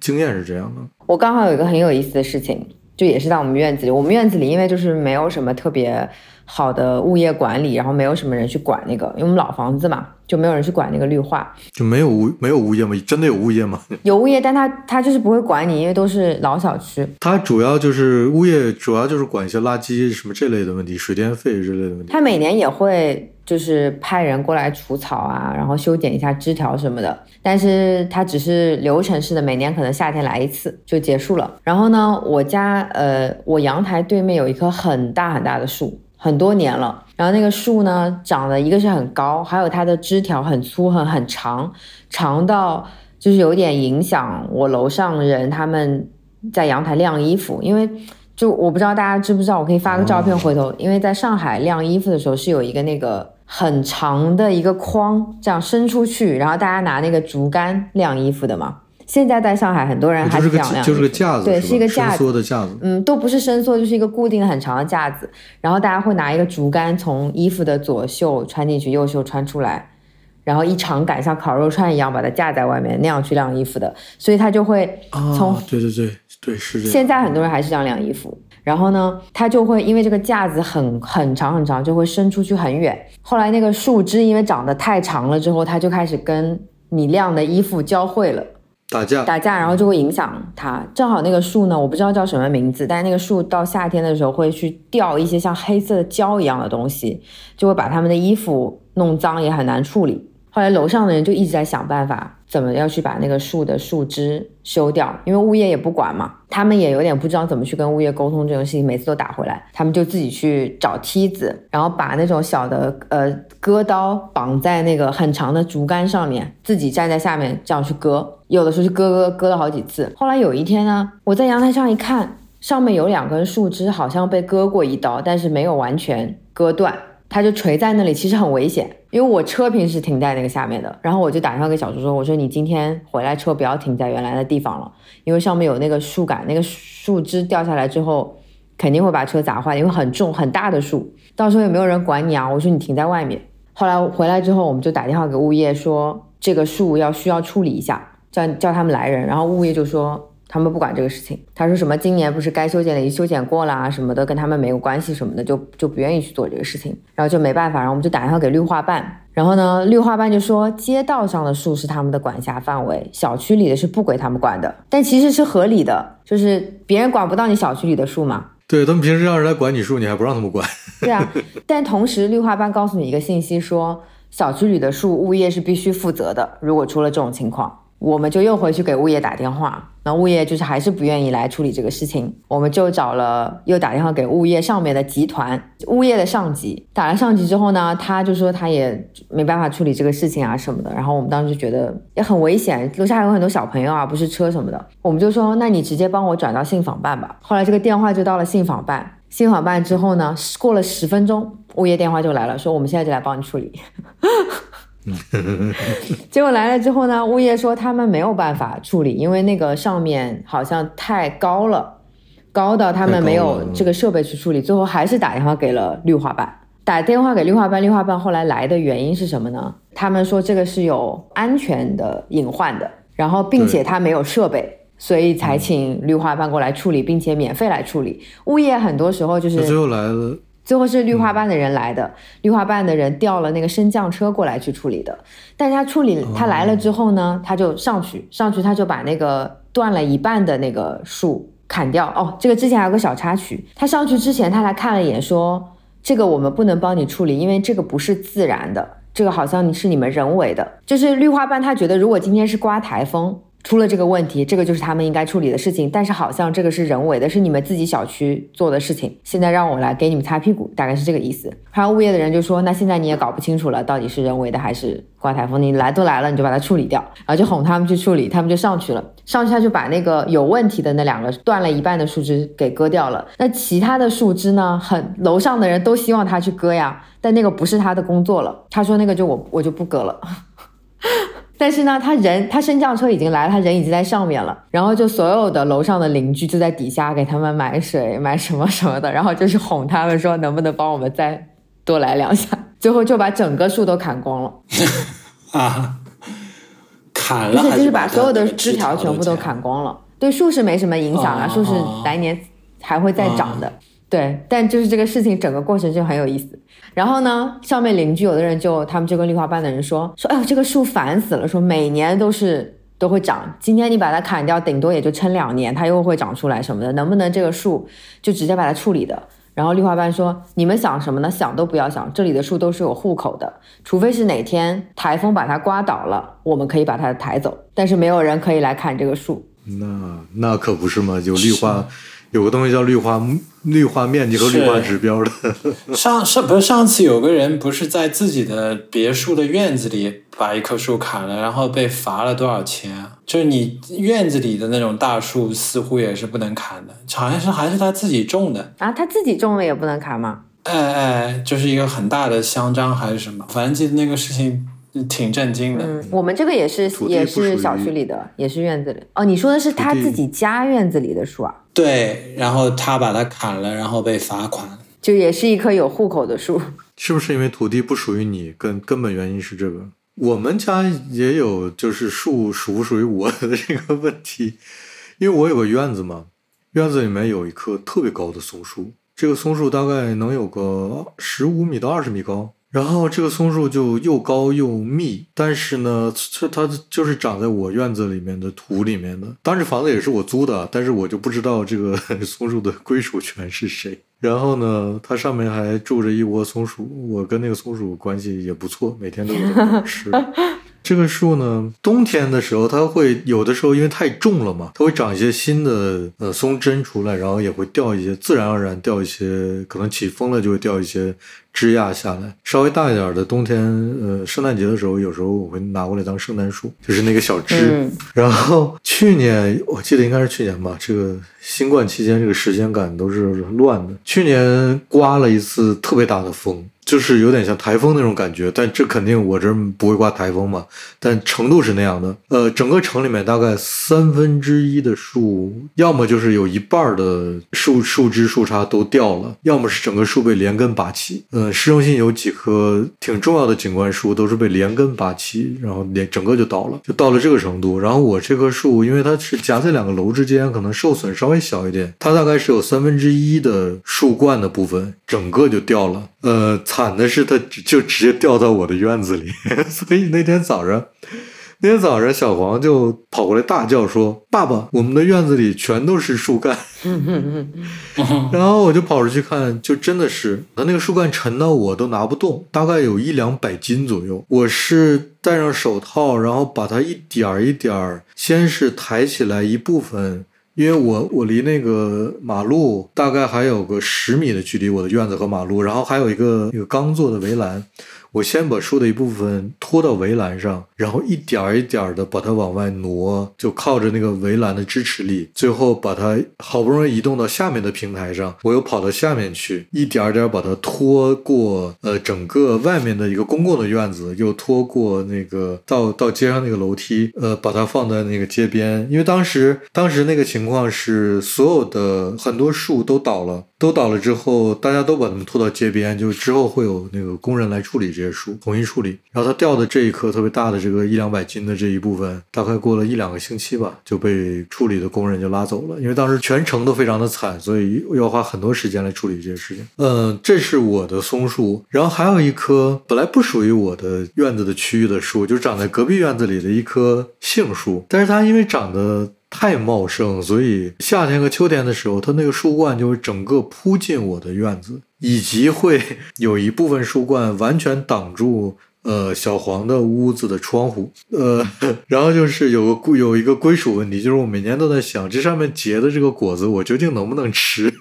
经验是这样的。我刚好有一个很有意思的事情，就也是在我们院子里。我们院子里因为就是没有什么特别好的物业管理，然后没有什么人去管那个，因为我们老房子嘛，就没有人去管那个绿化。就没有物没有物业吗？真的有物业吗？有物业，但他他就是不会管你，因为都是老小区。他主要就是物业，主要就是管一些垃圾什么这类的问题，水电费之类的问题。他每年也会。就是派人过来除草啊，然后修剪一下枝条什么的，但是它只是流程式的，每年可能夏天来一次就结束了。然后呢，我家呃，我阳台对面有一棵很大很大的树，很多年了。然后那个树呢，长得一个是很高，还有它的枝条很粗很很长，长到就是有点影响我楼上人他们在阳台晾衣服，因为。就我不知道大家知不知道，我可以发个照片回头，因为在上海晾衣服的时候是有一个那个很长的一个框，这样伸出去，然后大家拿那个竹竿晾衣服的嘛。现在在上海很多人还是这样晾，就是个架子，对，是一个架子，伸缩的架子，嗯，都不是伸缩，就是一个固定的很长的架子，然后大家会拿一个竹竿从衣服的左袖穿进去，右袖穿出来，然后一长杆像烤肉串一样把它架在外面，那样去晾衣服的，所以它就会从对对对。对，是这样。现在很多人还是这样晾衣服，然后呢，它就会因为这个架子很很长很长，就会伸出去很远。后来那个树枝因为长得太长了之后，它就开始跟你晾的衣服交汇了，打架打架，然后就会影响它。正好那个树呢，我不知道叫什么名字，但是那个树到夏天的时候会去掉一些像黑色的胶一样的东西，就会把他们的衣服弄脏，也很难处理。后来楼上的人就一直在想办法。怎么要去把那个树的树枝修掉，因为物业也不管嘛，他们也有点不知道怎么去跟物业沟通这种事情，每次都打回来，他们就自己去找梯子，然后把那种小的呃割刀绑在那个很长的竹竿上面，自己站在下面这样去割，有的时候就割割割了好几次。后来有一天呢，我在阳台上一看，上面有两根树枝好像被割过一刀，但是没有完全割断。它就垂在那里，其实很危险，因为我车平时停在那个下面的，然后我就打电话给小朱说：“我说你今天回来车不要停在原来的地方了，因为上面有那个树干，那个树枝掉下来之后肯定会把车砸坏，因为很重很大的树，到时候也没有人管你啊。”我说你停在外面。后来回来之后，我们就打电话给物业说这个树要需要处理一下，叫叫他们来人，然后物业就说。他们不管这个事情，他说什么今年不是该修剪的已修剪过了啊什么的，跟他们没有关系什么的，就就不愿意去做这个事情，然后就没办法，然后我们就打电话给绿化办，然后呢，绿化办就说街道上的树是他们的管辖范围，小区里的是不归他们管的，但其实是合理的，就是别人管不到你小区里的树嘛。对他们平时让人来管你树，你还不让他们管。对啊，但同时绿化办告诉你一个信息，说小区里的树物业是必须负责的，如果出了这种情况。我们就又回去给物业打电话，那物业就是还是不愿意来处理这个事情，我们就找了又打电话给物业上面的集团，物业的上级打了上级之后呢，他就说他也没办法处理这个事情啊什么的，然后我们当时就觉得也很危险，楼下有很多小朋友啊，不是车什么的，我们就说那你直接帮我转到信访办吧。后来这个电话就到了信访办，信访办之后呢，过了十分钟，物业电话就来了，说我们现在就来帮你处理。[LAUGHS] 结果来了之后呢，物业说他们没有办法处理，因为那个上面好像太高了，高到他们没有这个设备去处理。最后还是打电话给了绿化办，打电话给绿化办，绿化办后来来的原因是什么呢？他们说这个是有安全的隐患的，然后并且他没有设备，所以才请绿化办过来处理，并且免费来处理。物业很多时候就是最后来了。最后是绿化办的人来的，绿化办的人调了那个升降车过来去处理的。但是他处理他来了之后呢，他就上去，上去他就把那个断了一半的那个树砍掉。哦，这个之前还有个小插曲，他上去之前他来看了一眼，说这个我们不能帮你处理，因为这个不是自然的，这个好像是你们人为的。就是绿化办他觉得，如果今天是刮台风。出了这个问题，这个就是他们应该处理的事情。但是好像这个是人为的，是你们自己小区做的事情。现在让我来给你们擦屁股，大概是这个意思。然后物业的人就说：“那现在你也搞不清楚了，到底是人为的还是刮台风？你来都来了，你就把它处理掉。”然后就哄他们去处理，他们就上去了。上去他就把那个有问题的那两个断了一半的树枝给割掉了。那其他的树枝呢？很楼上的人都希望他去割呀，但那个不是他的工作了。他说：“那个就我我就不割了。”但是呢，他人他升降车已经来了，他人已经在上面了。然后就所有的楼上的邻居就在底下给他们买水、买什么什么的，然后就是哄他们说能不能帮我们再多来两下。最后就把整个树都砍光了。啊，[LAUGHS] 砍了，而且就是把所有的枝条全部都砍光了。[LAUGHS] 对树是没什么影响啊，树是来年还会再长的。对，但就是这个事情整个过程就很有意思。然后呢，上面邻居有的人就他们就跟绿化办的人说说，哎呦这个树烦死了，说每年都是都会长，今天你把它砍掉，顶多也就撑两年，它又会长出来什么的，能不能这个树就直接把它处理的？然后绿化办说，你们想什么呢？想都不要想，这里的树都是有户口的，除非是哪天台风把它刮倒了，我们可以把它抬走，但是没有人可以来砍这个树。那那可不是吗？有绿化。有个东西叫绿化绿化面积和绿化指标的。上上不是上次有个人不是在自己的别墅的院子里把一棵树砍了，然后被罚了多少钱啊？就是你院子里的那种大树似乎也是不能砍的，好像是还是他自己种的啊？他自己种了也不能砍吗？哎哎，就是一个很大的香樟还是什么？反正记得那个事情。挺震惊的。嗯，我们这个也是，也是小区里的，也是院子里。哦，你说的是他自己家院子里的树啊？对，然后他把它砍了，然后被罚款。就也是一棵有户口的树。是不是因为土地不属于你？根根本原因是这个。我们家也有，就是树属不属于我的这个问题。[LAUGHS] 因为我有个院子嘛，院子里面有一棵特别高的松树，这个松树大概能有个十五米到二十米高。然后这个松树就又高又密，但是呢，它它就是长在我院子里面的土里面的。当时房子也是我租的，但是我就不知道这个 [LAUGHS] 松树的归属权是谁。然后呢，它上面还住着一窝松鼠，我跟那个松鼠关系也不错，每天都有吃。[LAUGHS] 这个树呢，冬天的时候它会有的时候因为太重了嘛，它会长一些新的呃松针出来，然后也会掉一些，自然而然掉一些，可能起风了就会掉一些枝桠下来。稍微大一点的冬天，呃，圣诞节的时候，有时候我会拿过来当圣诞树，就是那个小枝。嗯然后去年我记得应该是去年吧，这个新冠期间这个时间感都是乱的。去年刮了一次特别大的风，就是有点像台风那种感觉，但这肯定我这不会刮台风嘛，但程度是那样的。呃，整个城里面大概三分之一的树，要么就是有一半的树树枝树杈都掉了，要么是整个树被连根拔起。呃，市中心有几棵挺重要的景观树都是被连根拔起，然后连整个就倒了，就到了这个程度。然后我这棵树，因为它是夹在两个楼之间，可能受损稍微小一点，它大概是有三分之一的树冠的部分整个就掉了。呃，惨的是它就直接掉到我的院子里，[LAUGHS] 所以那天早上。那天早上，小黄就跑过来大叫说：“爸爸，我们的院子里全都是树干。[LAUGHS] ”然后我就跑出去看，就真的是，它那个树干沉到我都拿不动，大概有一两百斤左右。我是戴上手套，然后把它一点儿一点儿，先是抬起来一部分，因为我我离那个马路大概还有个十米的距离，我的院子和马路，然后还有一个那个钢做的围栏。我先把树的一部分拖到围栏上，然后一点儿一点的把它往外挪，就靠着那个围栏的支持力，最后把它好不容易移动到下面的平台上，我又跑到下面去，一点儿点儿把它拖过呃整个外面的一个公共的院子，又拖过那个到到街上那个楼梯，呃，把它放在那个街边，因为当时当时那个情况是所有的很多树都倒了。都倒了之后，大家都把它们拖到街边，就之后会有那个工人来处理这些树，统一处理。然后它掉的这一棵特别大的这个一两百斤的这一部分，大概过了一两个星期吧，就被处理的工人就拉走了。因为当时全城都非常的惨，所以要花很多时间来处理这些事情。嗯，这是我的松树，然后还有一棵本来不属于我的院子的区域的树，就长在隔壁院子里的一棵杏树，但是它因为长得。太茂盛，所以夏天和秋天的时候，它那个树冠就会整个铺进我的院子，以及会有一部分树冠完全挡住呃小黄的屋子的窗户，[LAUGHS] 呃，然后就是有个有一个归属问题，就是我每年都在想，这上面结的这个果子，我究竟能不能吃？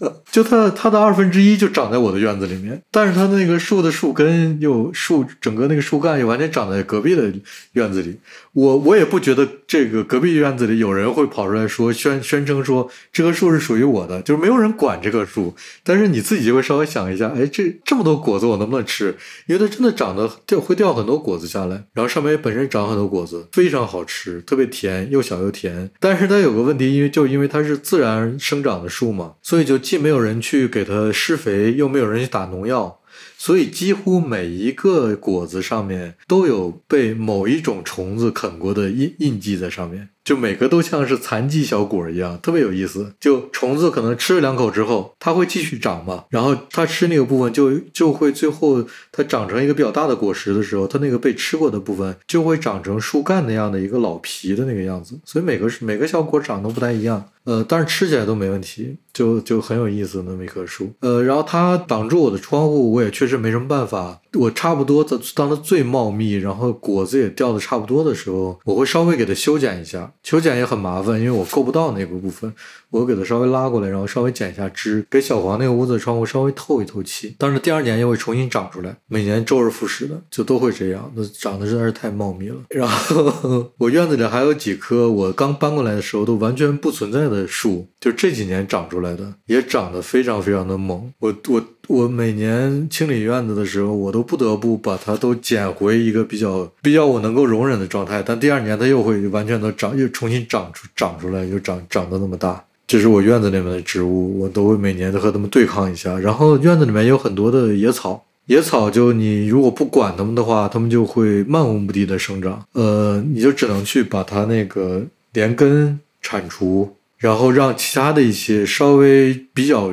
[LAUGHS] 就它它的二分之一就长在我的院子里面，但是它那个树的树根又树整个那个树干又完全长在隔壁的院子里，我我也不觉得这个隔壁院子里有人会跑出来说宣宣称说这棵树是属于我的，就是没有人管这棵树，但是你自己就会稍微想一下，哎，这这么多果子我能不能吃？因为它真的长得掉会掉很多果子下来，然后上面本身长很多果子，非常好吃，特别甜，又小又甜。但是它有个问题，因为就因为它是自然生长的树嘛，所以就既没有人去给它施肥，又没有人去打农药。所以几乎每一个果子上面都有被某一种虫子啃过的印印记在上面，就每个都像是残疾小果一样，特别有意思。就虫子可能吃了两口之后，它会继续长嘛，然后它吃那个部分就就会最后它长成一个比较大的果实的时候，它那个被吃过的部分就会长成树干那样的一个老皮的那个样子。所以每个每个小果长得不太一样。呃，但是吃起来都没问题，就就很有意思那么一棵树。呃，然后它挡住我的窗户，我也确实没什么办法。我差不多在当它最茂密，然后果子也掉的差不多的时候，我会稍微给它修剪一下。修剪也很麻烦，因为我够不到那个部分，我给它稍微拉过来，然后稍微剪一下枝，给小黄那个屋子窗户稍微透一透气。但是第二年又会重新长出来，每年周而复始的，就都会这样。那长得实在是太茂密了。[LAUGHS] 然后我院子里还有几棵我刚搬过来的时候都完全不存在的树，就这几年长出来的，也长得非常非常的猛。我我我每年清理院子的时候，我都不得不把它都捡回一个比较比较我能够容忍的状态。但第二年它又会完全的长，又重新长出长出来，又长长得那么大。这是我院子里面的植物，我都会每年都和它们对抗一下。然后院子里面有很多的野草。野草就你如果不管它们的话，它们就会漫无目的的生长。呃，你就只能去把它那个连根铲除，然后让其他的一些稍微比较，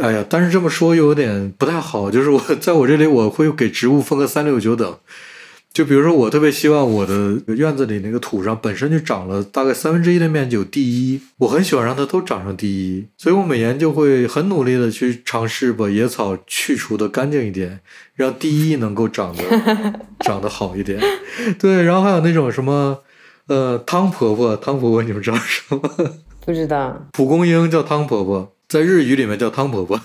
哎呀，但是这么说又有点不太好。就是我在我这里我会给植物分个三六九等，就比如说，我特别希望我的院子里那个土上本身就长了大概三分之一的面积有地一，我很喜欢让它都长上第一，所以我每年就会很努力的去尝试把野草去除的干净一点，让第一能够长得 [LAUGHS] 长得好一点。对，然后还有那种什么，呃，汤婆婆，汤婆婆你们知道什么？[LAUGHS] 不知道。蒲公英叫汤婆婆，在日语里面叫汤婆婆，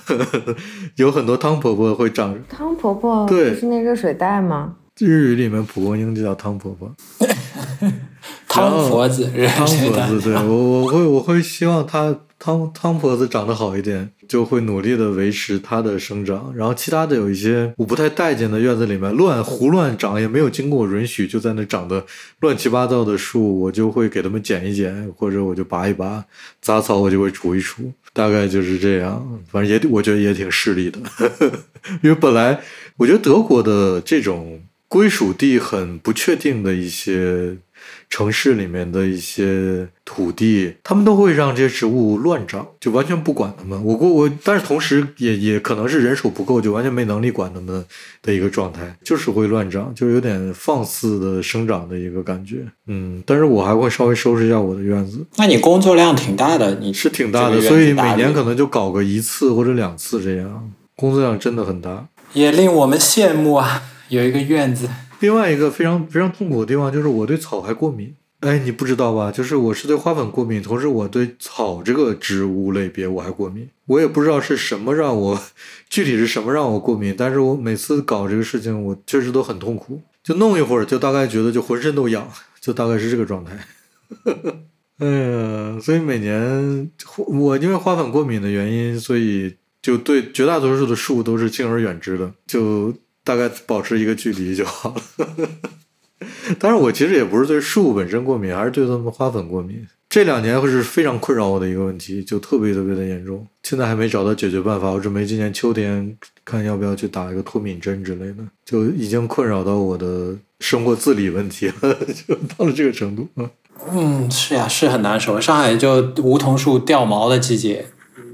[LAUGHS] 有很多汤婆婆会长。汤婆婆对不是那热水袋吗？日语里面蒲公英就叫汤婆婆，[LAUGHS] 汤婆子，汤婆子，对 [LAUGHS] 我我会我会希望它汤汤婆子长得好一点，就会努力的维持它的生长。然后其他的有一些我不太待见的院子里面乱胡乱长，也没有经过我允许就在那长得乱七八糟的树，我就会给它们剪一剪，或者我就拔一拔，杂草我就会除一除，大概就是这样。反正也我觉得也挺势利的，[LAUGHS] 因为本来我觉得德国的这种。归属地很不确定的一些城市里面的一些土地，他们都会让这些植物乱长，就完全不管它们。我过我，但是同时也也可能是人手不够，就完全没能力管它们的一个状态，就是会乱长，就是有点放肆的生长的一个感觉。嗯，但是我还会稍微收拾一下我的院子。那你工作量挺大的，你是挺大的，所以每年可能就搞个一次或者两次这样，工作量真的很大。也令我们羡慕啊，有一个院子。另外一个非常非常痛苦的地方就是我对草还过敏。哎，你不知道吧？就是我是对花粉过敏，同时我对草这个植物类别我还过敏。我也不知道是什么让我，[LAUGHS] 具体是什么让我过敏，但是我每次搞这个事情，我确实都很痛苦。就弄一会儿，就大概觉得就浑身都痒，就大概是这个状态。[LAUGHS] 哎呀，所以每年我因为花粉过敏的原因，所以就对绝大多数的树都是敬而远之的，就大概保持一个距离就好了。[LAUGHS] 当然，我其实也不是对树本身过敏，还是对它们花粉过敏。这两年会是非常困扰我的一个问题，就特别特别的严重。现在还没找到解决办法，我准备今年秋天看要不要去打一个脱敏针之类的，就已经困扰到我的生活自理问题了，[LAUGHS] 就到了这个程度啊。嗯，是呀，是很难受。上海就梧桐树掉毛的季节，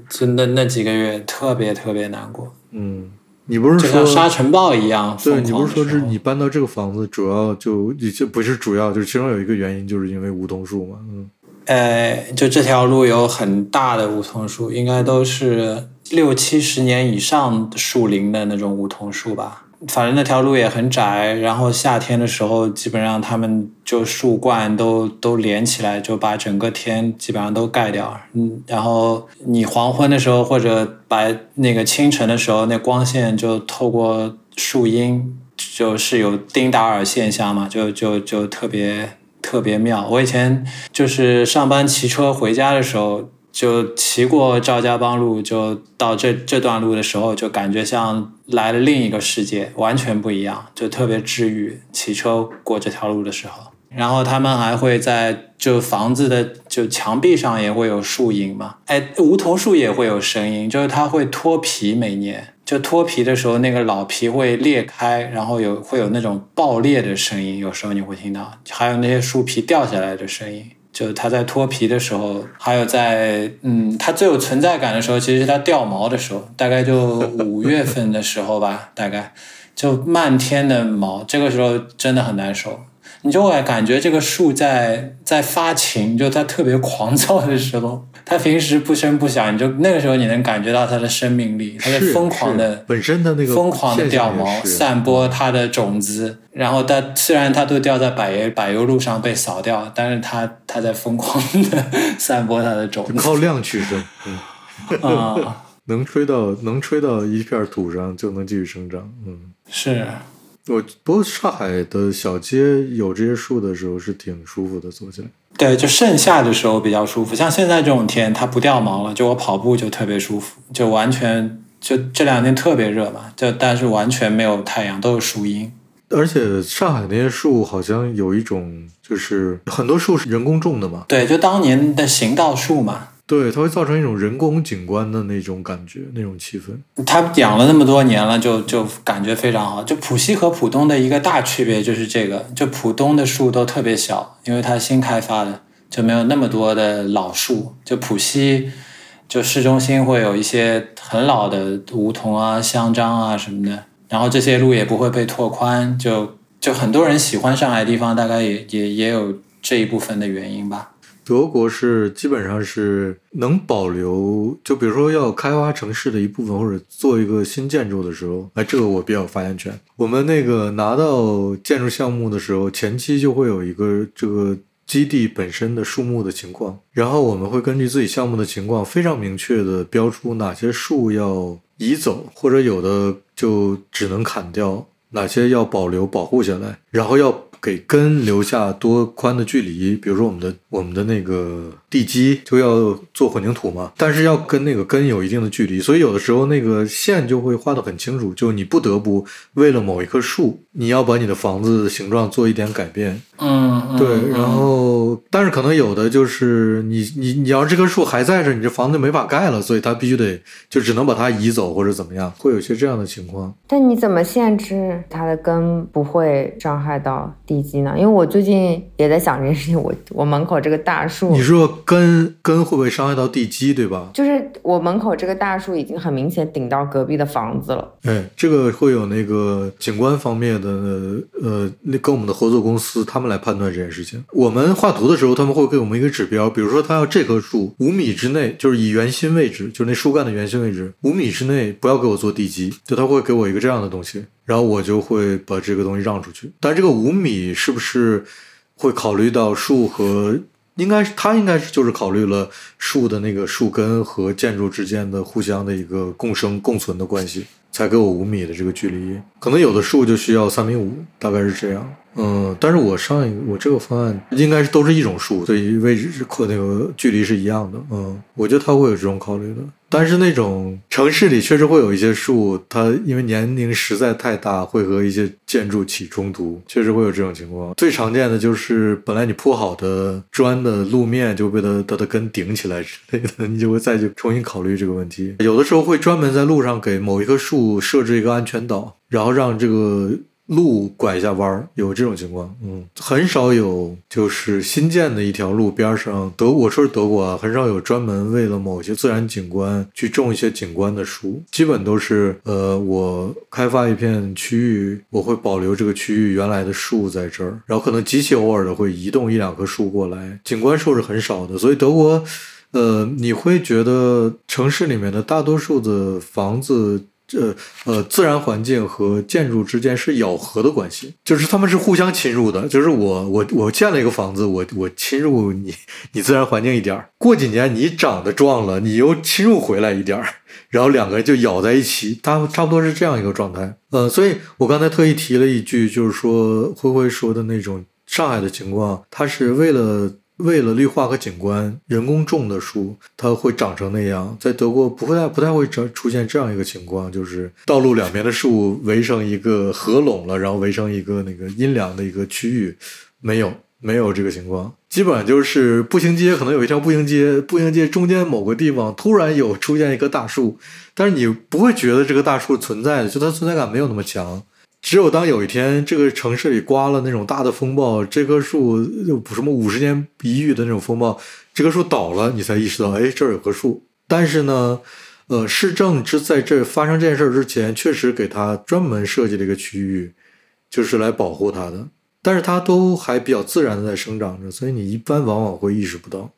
真的那几个月特别特别难过，嗯，你不是就像说沙尘暴一样对你不是说是你搬到这个房子，主要就你就不是主要，就是其中有一个原因，就是因为梧桐树嘛。嗯，呃，就这条路有很大的梧桐树，应该都是六七十年以上树龄的那种梧桐树吧。反正那条路也很窄，然后夏天的时候，基本上他们就树冠都都连起来，就把整个天基本上都盖掉。嗯，然后你黄昏的时候或者白那个清晨的时候，那光线就透过树荫，就是有丁达尔现象嘛，就就就特别特别妙。我以前就是上班骑车回家的时候，就骑过赵家浜路，就到这这段路的时候，就感觉像来了另一个世界，完全不一样，就特别治愈。骑车过这条路的时候，然后他们还会在就房子的就墙壁上也会有树影嘛，哎，梧桐树也会有声音，就是它会脱皮，每年。就脱皮的时候，那个老皮会裂开，然后有会有那种爆裂的声音，有时候你会听到，还有那些树皮掉下来的声音。就它在脱皮的时候，还有在嗯，它最有存在感的时候，其实是它掉毛的时候，大概就五月份的时候吧，[LAUGHS] 大概就漫天的毛，这个时候真的很难受。你就会感觉这个树在在发情，就它特别狂躁的时候，它平时不声不响，你就那个时候你能感觉到它的生命力，它在疯狂的本身的那个疯狂的掉毛，散播它的种子。然后它虽然它都掉在柏油柏油路上被扫掉，但是它它在疯狂的散播它的种子。靠量取胜，嗯，[LAUGHS] 啊、[LAUGHS] 能吹到能吹到一片土上就能继续生长。嗯，是，我不过上海的小街有这些树的时候是挺舒服的，走起来。对，就盛夏的时候比较舒服。像现在这种天，它不掉毛了，就我跑步就特别舒服，就完全就这两天特别热嘛，就但是完全没有太阳，都是树荫。而且上海那些树好像有一种，就是很多树是人工种的嘛，对，就当年的行道树嘛，对，它会造成一种人工景观的那种感觉，那种气氛。它养了那么多年了，就就感觉非常好。就浦西和浦东的一个大区别就是这个，就浦东的树都特别小，因为它新开发的，就没有那么多的老树。就浦西，就市中心会有一些很老的梧桐啊、香樟啊什么的，然后这些路也不会被拓宽，就就很多人喜欢上海地方，大概也也也有这一部分的原因吧。德国是基本上是能保留，就比如说要开发城市的一部分，或者做一个新建筑的时候，哎，这个我比较发言权。我们那个拿到建筑项目的时候，前期就会有一个这个基地本身的树木的情况，然后我们会根据自己项目的情况，非常明确的标出哪些树要移走，或者有的就只能砍掉。哪些要保留保护下来，然后要给根留下多宽的距离？比如说我们的我们的那个地基就要做混凝土嘛，但是要跟那个根有一定的距离，所以有的时候那个线就会画得很清楚，就你不得不为了某一棵树，你要把你的房子的形状做一点改变。嗯，对，然后但是可能有的就是你你你要这棵树还在这，你这房子就没法盖了，所以它必须得就只能把它移走或者怎么样，会有些这样的情况。但你怎么限制它的根不会伤害到地基呢？因为我最近也在想这件事情，我我门口这个大树，你说根根会不会伤害到地基，对吧？就是我门口这个大树已经很明显顶到隔壁的房子了。哎，这个会有那个景观方面的呃，那跟我们的合作公司他们来判断这件事情。我们画图的时候，他们会给我们一个指标，比如说他要这棵树五米之内，就是以圆心位置，就是那树干的圆心位置五米之内不要给我做地基，就他会给我一个这样的东西，然后我就会把这个东西让出去。但这个五米是不是会考虑到树和？应该是他应该是就是考虑了树的那个树根和建筑之间的互相的一个共生共存的关系，才给我五米的这个距离。可能有的树就需要三米五，大概是这样。嗯，但是我上一个我这个方案应该是都是一种树，所以位置是和那个距离是一样的。嗯，我觉得他会有这种考虑的。但是那种城市里确实会有一些树，它因为年龄实在太大，会和一些建筑起冲突，确实会有这种情况。最常见的就是本来你铺好的砖的路面就被它它的根顶起来之类的，你就会再去重新考虑这个问题。有的时候会专门在路上给某一棵树设置一个安全岛，然后让这个。路拐一下弯儿，有这种情况，嗯，很少有就是新建的一条路边上，德我说是德国啊，很少有专门为了某些自然景观去种一些景观的树，基本都是呃，我开发一片区域，我会保留这个区域原来的树在这儿，然后可能极其偶尔的会移动一两棵树过来，景观树是很少的，所以德国，呃，你会觉得城市里面的大多数的房子。呃呃，自然环境和建筑之间是咬合的关系，就是他们是互相侵入的。就是我我我建了一个房子，我我侵入你你自然环境一点儿，过几年你长得壮了，你又侵入回来一点儿，然后两个人就咬在一起，大差不多是这样一个状态。呃，所以我刚才特意提了一句，就是说灰灰说的那种上海的情况，它是为了。为了绿化和景观，人工种的树，它会长成那样。在德国不会太不太会出出现这样一个情况，就是道路两边的树围成一个合拢了，然后围成一个那个阴凉的一个区域，没有没有这个情况。基本上就是步行街，可能有一条步行街，步行街中间某个地方突然有出现一棵大树，但是你不会觉得这个大树存在的，就它存在感没有那么强。只有当有一天这个城市里刮了那种大的风暴，这棵树就什么五十年一遇的那种风暴，这棵树倒了，你才意识到，哎，这儿有棵树。但是呢，呃，市政之在这发生这件事之前，确实给他专门设计了一个区域，就是来保护它的。但是它都还比较自然的在生长着，所以你一般往往会意识不到。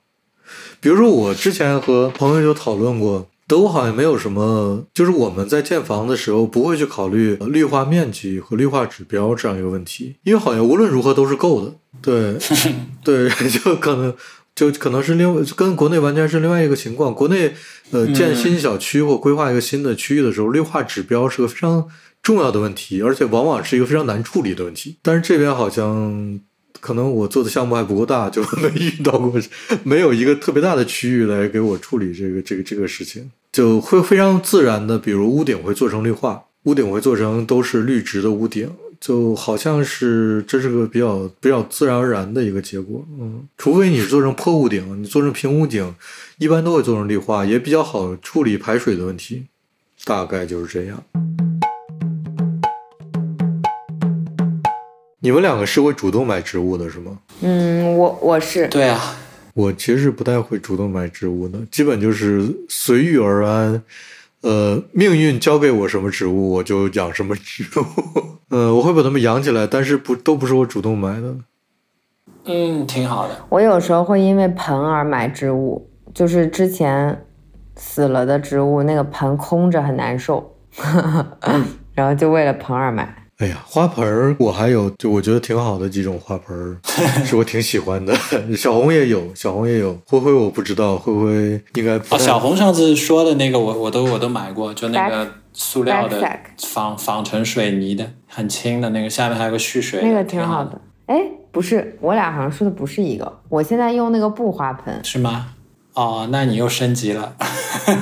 比如说，我之前和朋友就讨论过。德国好像没有什么，就是我们在建房的时候不会去考虑绿化面积和绿化指标这样一个问题，因为好像无论如何都是够的。对，[LAUGHS] 对，就可能就可能是另跟国内完全是另外一个情况。国内呃建新小区或规划一个新的区域的时候，绿化指标是个非常重要的问题，而且往往是一个非常难处理的问题。但是这边好像。可能我做的项目还不够大，就没遇到过，没有一个特别大的区域来给我处理这个这个这个事情，就会非常自然的，比如屋顶会做成绿化，屋顶会做成都是绿植的屋顶，就好像是这是个比较比较自然而然的一个结果，嗯，除非你做成破屋顶，你做成平屋顶，一般都会做成绿化，也比较好处理排水的问题，大概就是这样。你们两个是会主动买植物的，是吗？嗯，我我是。对啊，我其实是不太会主动买植物的，基本就是随遇而安。呃，命运交给我什么植物，我就养什么植物。[LAUGHS] 呃，我会把它们养起来，但是不都不是我主动买的。嗯，挺好的。我有时候会因为盆而买植物，就是之前死了的植物，那个盆空着很难受，[LAUGHS] 然后就为了盆而买。哎呀，花盆儿我还有，就我觉得挺好的几种花盆儿，[LAUGHS] 是我挺喜欢的。[LAUGHS] 小红也有，小红也有，灰灰我不知道，灰灰应该不哦，小红上次说的那个我我都我都买过，就那个塑料的仿仿成水泥的，很轻的那个，下面还有个蓄水，那个挺好的。。哎，不是，我俩好像说的不是一个。我现在用那个布花盆，是吗？哦，那你又升级了。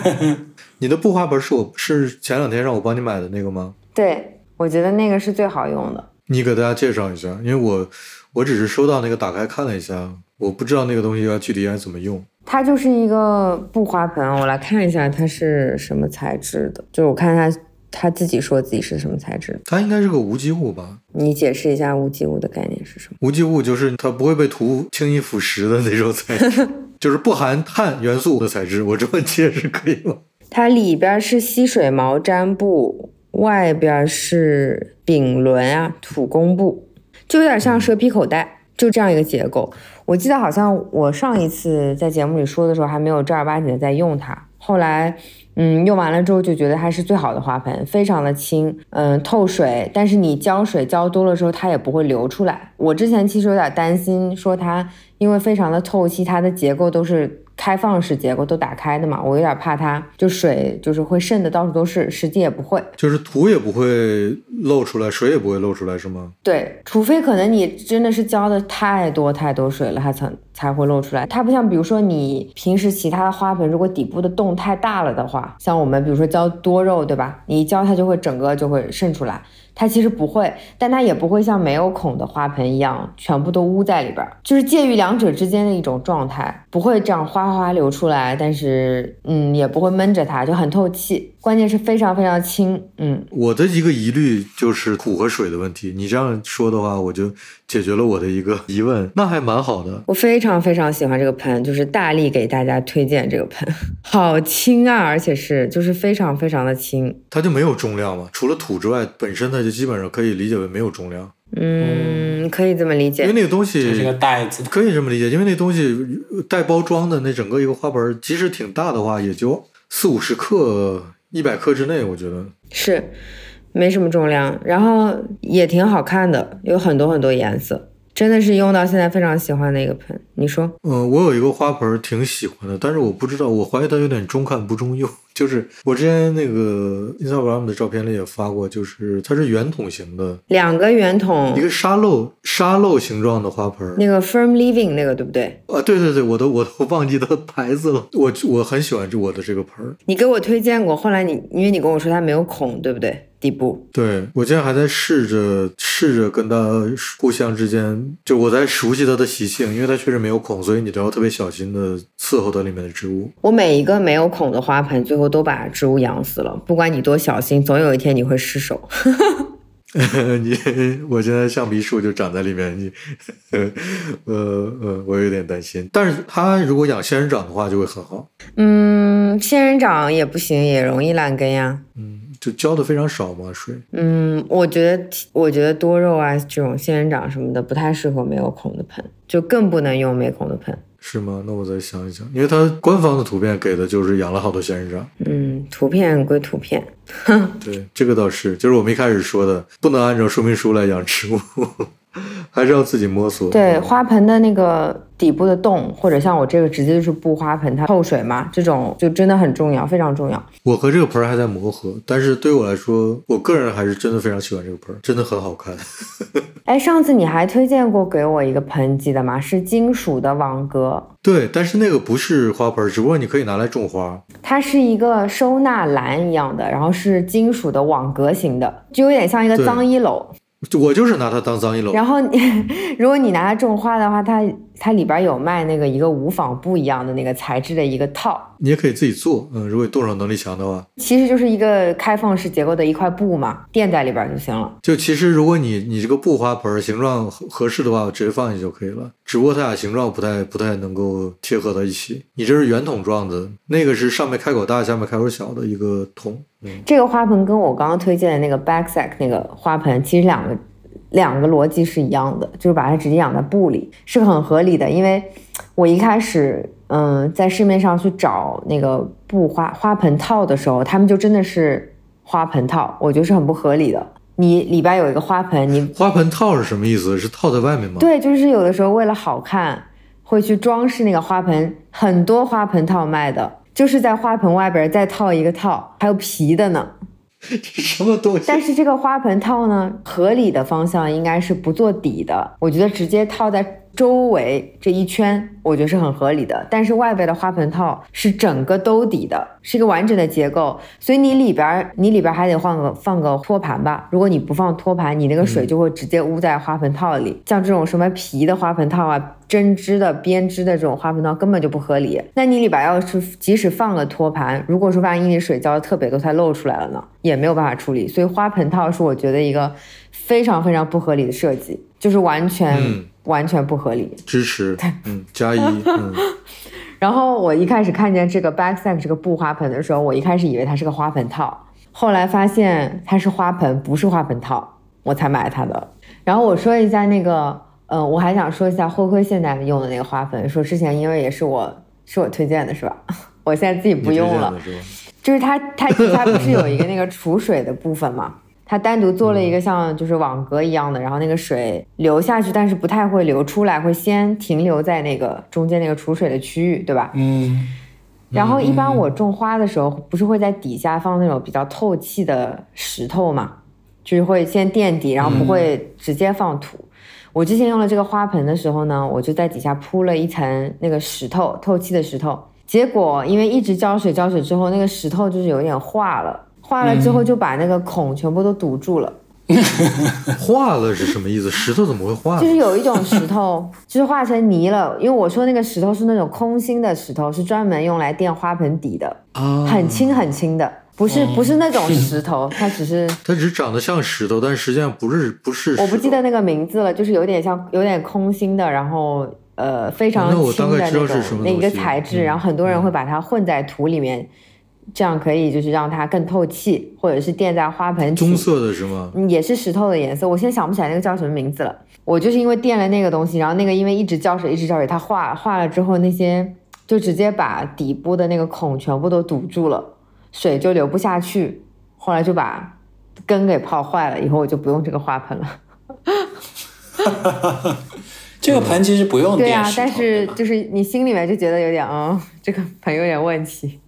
[LAUGHS] 你的布花盆是我是前两天让我帮你买的那个吗？对我觉得那个是最好用的。你给大家介绍一下，因为我我只是收到那个打开看了一下，我不知道那个东西要具体该怎么用。它就是一个布花盆，我来看一下它是什么材质的。就是我看它，它自己说自己是什么材质。它应该是个无机物吧？你解释一下无机物的概念是什么？无机物就是它不会被土轻易腐蚀的那种材质，[LAUGHS] 就是不含碳元素的材质。我这么解释可以吗？它里边是吸水毛毡布，外边是丙纶啊土工布，就有点像蛇皮口袋，就这样一个结构。我记得好像我上一次在节目里说的时候还没有正儿八经的在用它，后来嗯用完了之后就觉得它是最好的花盆，非常的轻，嗯透水，但是你浇水浇多了之后它也不会流出来。我之前其实有点担心，说它因为非常的透气，它的结构都是。开放式结构都打开的嘛，我有点怕它就水就是会渗的到处都是，实际也不会。就是土也不会漏出来，水也不会漏出来，是吗？对，除非可能你真的是浇的太多太多水了，它才才会漏出来。它不像比如说你平时其他的花盆，如果底部的洞太大了的话，像我们比如说浇多肉，对吧？你一浇它就会整个就会渗出来。它其实不会，但它也不会像没有孔的花盆一样全部都捂在里边儿，就是介于两者之间的一种状态，不会这样哗哗哗流出来，但是嗯也不会闷着它，就很透气。关键是非常非常轻，嗯，我的一个疑虑就是土和水的问题。你这样说的话，我就解决了我的一个疑问，那还蛮好的。我非常非常喜欢这个盆，就是大力给大家推荐这个盆，好轻啊，而且是就是非常非常的轻，它就没有重量嘛，除了土之外，本身它就基本上可以理解为没有重量，嗯，可以这么理解因为。那个东这是个西袋子，可以这么理解，因为那东西带包装的那整个一个花盆，即使挺大的话，也就四五十克、一百克之内，我觉得。是，没什么重量，然后也挺好看的，有很多很多颜色，真的是用到现在非常喜欢的一个盆。你说？嗯，我有一个花盆挺喜欢的，但是我不知道，我怀疑它有点中看不中用。就是我之前那个 Instagram 的照片里也发过，就是它是圆筒型的，两个圆筒一，个沙漏沙漏形状的花盆。那个 Firm Living 那个对不对？啊，对对对，我都我都 [LAUGHS] 忘记它牌子了。我我很喜欢这我的这个盆儿。你给我推荐过，后来你因为你跟我说它没有孔，对不对？底部。对我现在还在试着试着跟它互相之间，就我在熟悉它的习性，因为它确实没有孔，所以你都要特别小心的伺候它里面的植物。我每一个没有孔的花盆，最后都把植物养死了。不管你多小心，总有一天你会失手。[LAUGHS] [LAUGHS] 你我现在橡皮树就长在里面，你呃呃呃，我有点担心。但是它如果养仙人掌的话，就会很好。嗯，仙人掌也不行，也容易烂根呀。嗯，就浇的非常少嘛，水。嗯，我觉得我觉得多肉啊这种仙人掌什么的不太适合没有孔的盆，就更不能用没孔的盆。是吗？那我再想一想，因为它官方的图片给的就是养了好多仙人掌。嗯，图片归图片。[LAUGHS] 对，这个倒是，就是我们一开始说的，不能按照说明书来养植物，[LAUGHS] 还是要自己摸索。对，花盆的那个底部的洞，或者像我这个直接就是布花盆，它透水嘛，这种就真的很重要，非常重要。我和这个盆儿还在磨合，但是对我来说，我个人还是真的非常喜欢这个盆儿，真的很好看。[LAUGHS] 哎，上次你还推荐过给我一个盆，记得吗？是金属的网格，对，但是那个不是花盆儿，只不过你可以拿来种花。它是一个收纳篮一样的，然后是金属的网格型的，就有点像一个脏衣篓。我就是拿它当脏衣篓。然后你，[LAUGHS] 如果你拿它种花的话，它它里边有卖那个一个无纺布一样的那个材质的一个套，你也可以自己做，嗯，如果你动手能力强的话。其实就是一个开放式结构的一块布嘛，垫在里边就行了。就其实如果你你这个布花盆形状合合适的话，我直接放进去就可以了。只不过它俩形状不太不太能够贴合到一起。你这是圆筒状的，那个是上面开口大下面开口小的一个桶。嗯，这个花盆跟我刚刚推荐的那个 backsack 那个花盆其实两个两个逻辑是一样的，就是把它直接养在布里是很合理的。因为我一开始嗯在市面上去找那个布花花盆套的时候，他们就真的是花盆套，我觉得是很不合理的。你里边有一个花盆，你花盆套是什么意思？是套在外面吗？对，就是有的时候为了好看，会去装饰那个花盆，很多花盆套卖的，就是在花盆外边再套一个套，还有皮的呢。这什么东西？但是这个花盆套呢，合理的方向应该是不做底的，我觉得直接套在周围这一圈，我觉得是很合理的。但是外边的花盆套是整个兜底的，是一个完整的结构，所以你里边你里边还得换个放个托盘吧。如果你不放托盘，你那个水就会直接污在花盆套里。像这种什么皮的花盆套啊，针织的、编织的这种花盆套根本就不合理。那你里边要是即使放了托盘，如果说万一你水浇的特别多，它漏出来了呢，也没有办法处理。所以花盆套是我觉得一个非常非常不合理的设计，就是完全、嗯完全不合理。支持，嗯，加一，嗯，[LAUGHS] 然后我一开始看见这个 backsack 这个布花盆的时候，我一开始以为它是个花盆套，后来发现它是花盆，不是花盆套，我才买它的。然后我说一下那个，嗯，我还想说一下灰灰现在用的那个花盆，说之前因为也是我是我推荐的是吧？[LAUGHS] 我现在自己不用了？就是它它它不是有一个那个储水的部分嘛？它单独做了一个像就是网格一样的，然后那个水流下去，但是不太会流出来，会先停留在那个中间那个储水的区域，对吧？嗯，然后一般我种花的时候，不是会在底下放那种比较透气的石头嘛，就是会先垫底，然后不会直接放土。我之前用了这个花盆的时候呢，我就在底下铺了一层那个石头，透气的石头。结果因为一直浇水浇水之后，那个石头就是有点化了，化了之后就把那个孔全部都堵住了。[LAUGHS] 化了是什么意思？石头怎么会化？就是有一种石头，[LAUGHS] 就是化成泥了。因为我说那个石头是那种空心的石头，是专门用来垫花盆底的，啊，很轻很轻的，不是不是那种石头，[LAUGHS] 它只是它只是长得像石头，但实际上不是不是。我不记得那个名字了，就是有点像有点空心的，然后呃非常那我轻的那种是什么那一个材质，嗯然后很多人会把它混在土里面，这样可以就是让它更透气，或者是垫在花盆底棕色的是吗？嗯，也是石头的颜色，我现在想不起来那个叫什么名字了。我就是因为垫了那个东西，然后那个因为一直浇水，一直浇水，它化化了之后，那些就直接把底部的那个孔全部都堵住了，水就流不下去。后来就把根给泡坏了，以后我就不用这个花盆了。[LAUGHS] 这个盆其实不用 [LAUGHS] 对呀、垫石头，但是就是你心里面就觉得有点，嗯，这个盆有点问题。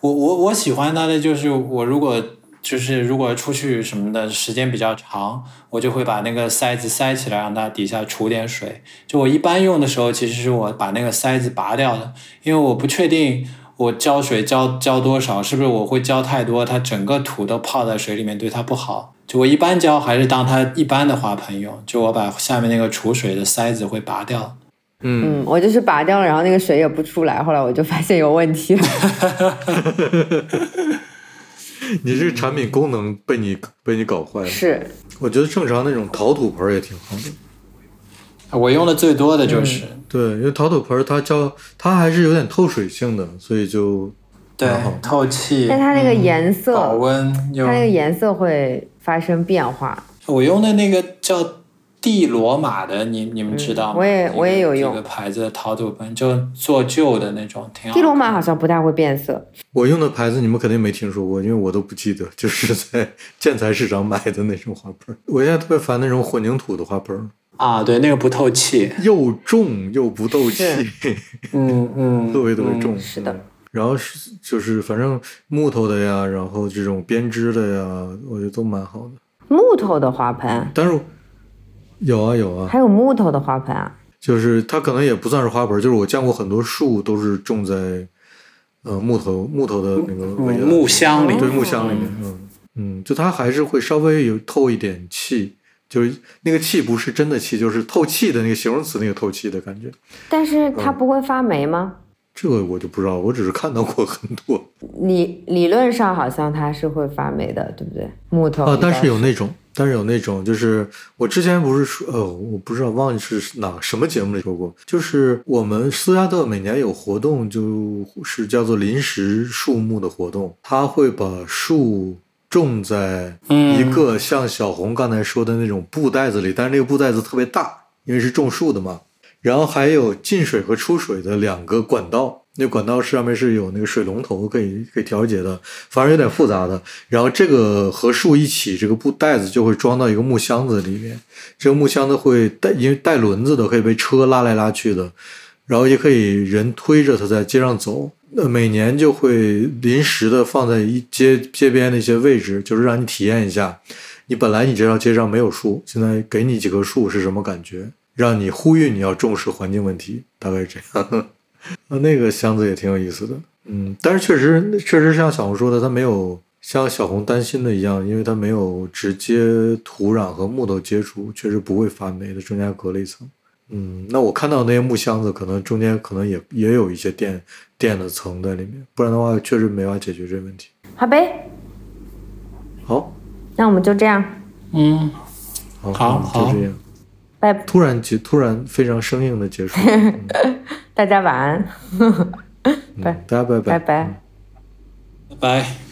我我我喜欢它的就是我如果就是如果出去什么的时间比较长，我就会把那个塞子塞起来，让它底下储点水。就我一般用的时候，其实是我把那个塞子拔掉的，因为我不确定我浇水浇浇多少，是不是我会浇太多，它整个土都泡在水里面，对它不好。就我一般浇还是当它一般的花盆用，就我把下面那个储水的塞子会拔掉。嗯，嗯，我就是拔掉了，然后那个水也不出来，后来我就发现有问题了。[LAUGHS] 你这个产品功能被你被你搞坏了。是，我觉得正常那种陶土盆也挺好的。我用的最多的就是、对，因为陶土盆它浇它还是有点透水性的，所以就对透气，但它那个颜色，保温它那个颜色会发生变化。我用的那个叫蒂罗马的，你你们知道吗？嗯我也我也有用这个牌子的陶土盆，就做旧的那种，挺好。蒂罗马好像不太会变色，我用的牌子你们肯定没听说过，因为我都不记得，[LAUGHS] 就是在建材市场买的那种花盆儿。我现在特别烦那种混凝土的花盆儿，啊，对，那个不透气。又重又不透气，[LAUGHS] 嗯嗯，特别特别重。嗯是的嗯然后是就是反正木头的呀，然后这种编织的呀，我觉得都蛮好的。木头的花盆，但是有啊有啊，还有木头的花盆啊。就是它可能也不算是花盆，就是我见过很多树都是种在呃木头木头的那个围木箱里，对木箱里面，嗯嗯，就它还是会稍微有透一点气，就是那个气不是真的气，就是透气的那个形容词那个透气的感觉。但是它不会发霉吗？这个我就不知道，我只是看到过很多理理论上好像它是会发霉的，对不对？木头啊，但是有那种，但是有那种，就是我之前不是说，呃，我不知道忘记是哪什么节目里说过，就是我们斯嘉特每年有活动，就是叫做临时树木的活动，他会把树种在一个像小红刚才说的那种布袋子里，但是那个布袋子特别大，因为是种树的嘛。然后还有进水和出水的两个管道，那管道上面是有那个水龙头可以可以调节的，反正有点复杂的。然后这个和树一起，这个布袋子就会装到一个木箱子里面，这个木箱子会带，因为带轮子的，可以被车拉来拉去的，然后也可以人推着它在街上走。那每年就会临时的放在一街街边的一些位置，就是让你体验一下，你本来你这条街上没有树，现在给你几棵树是什么感觉？让你呼吁你要重视环境问题，大概是这样。[LAUGHS] 那那个箱子也挺有意思的，嗯，但是确实确实像小红说的，它没有像小红担心的一样，因为它没有直接土壤和木头接触，确实不会发霉的，中间隔了一层。嗯，那我看到那些木箱子，可能中间可能也也有一些电电的层在里面，不然的话确实没法解决这个问题。好呗，好，那我们就这样，嗯，好，好好就这样。拜，突然结，突然非常生硬的结束。嗯 [LAUGHS] 大家晚安，[LAUGHS] 嗯拜大家拜拜拜。嗯拜拜。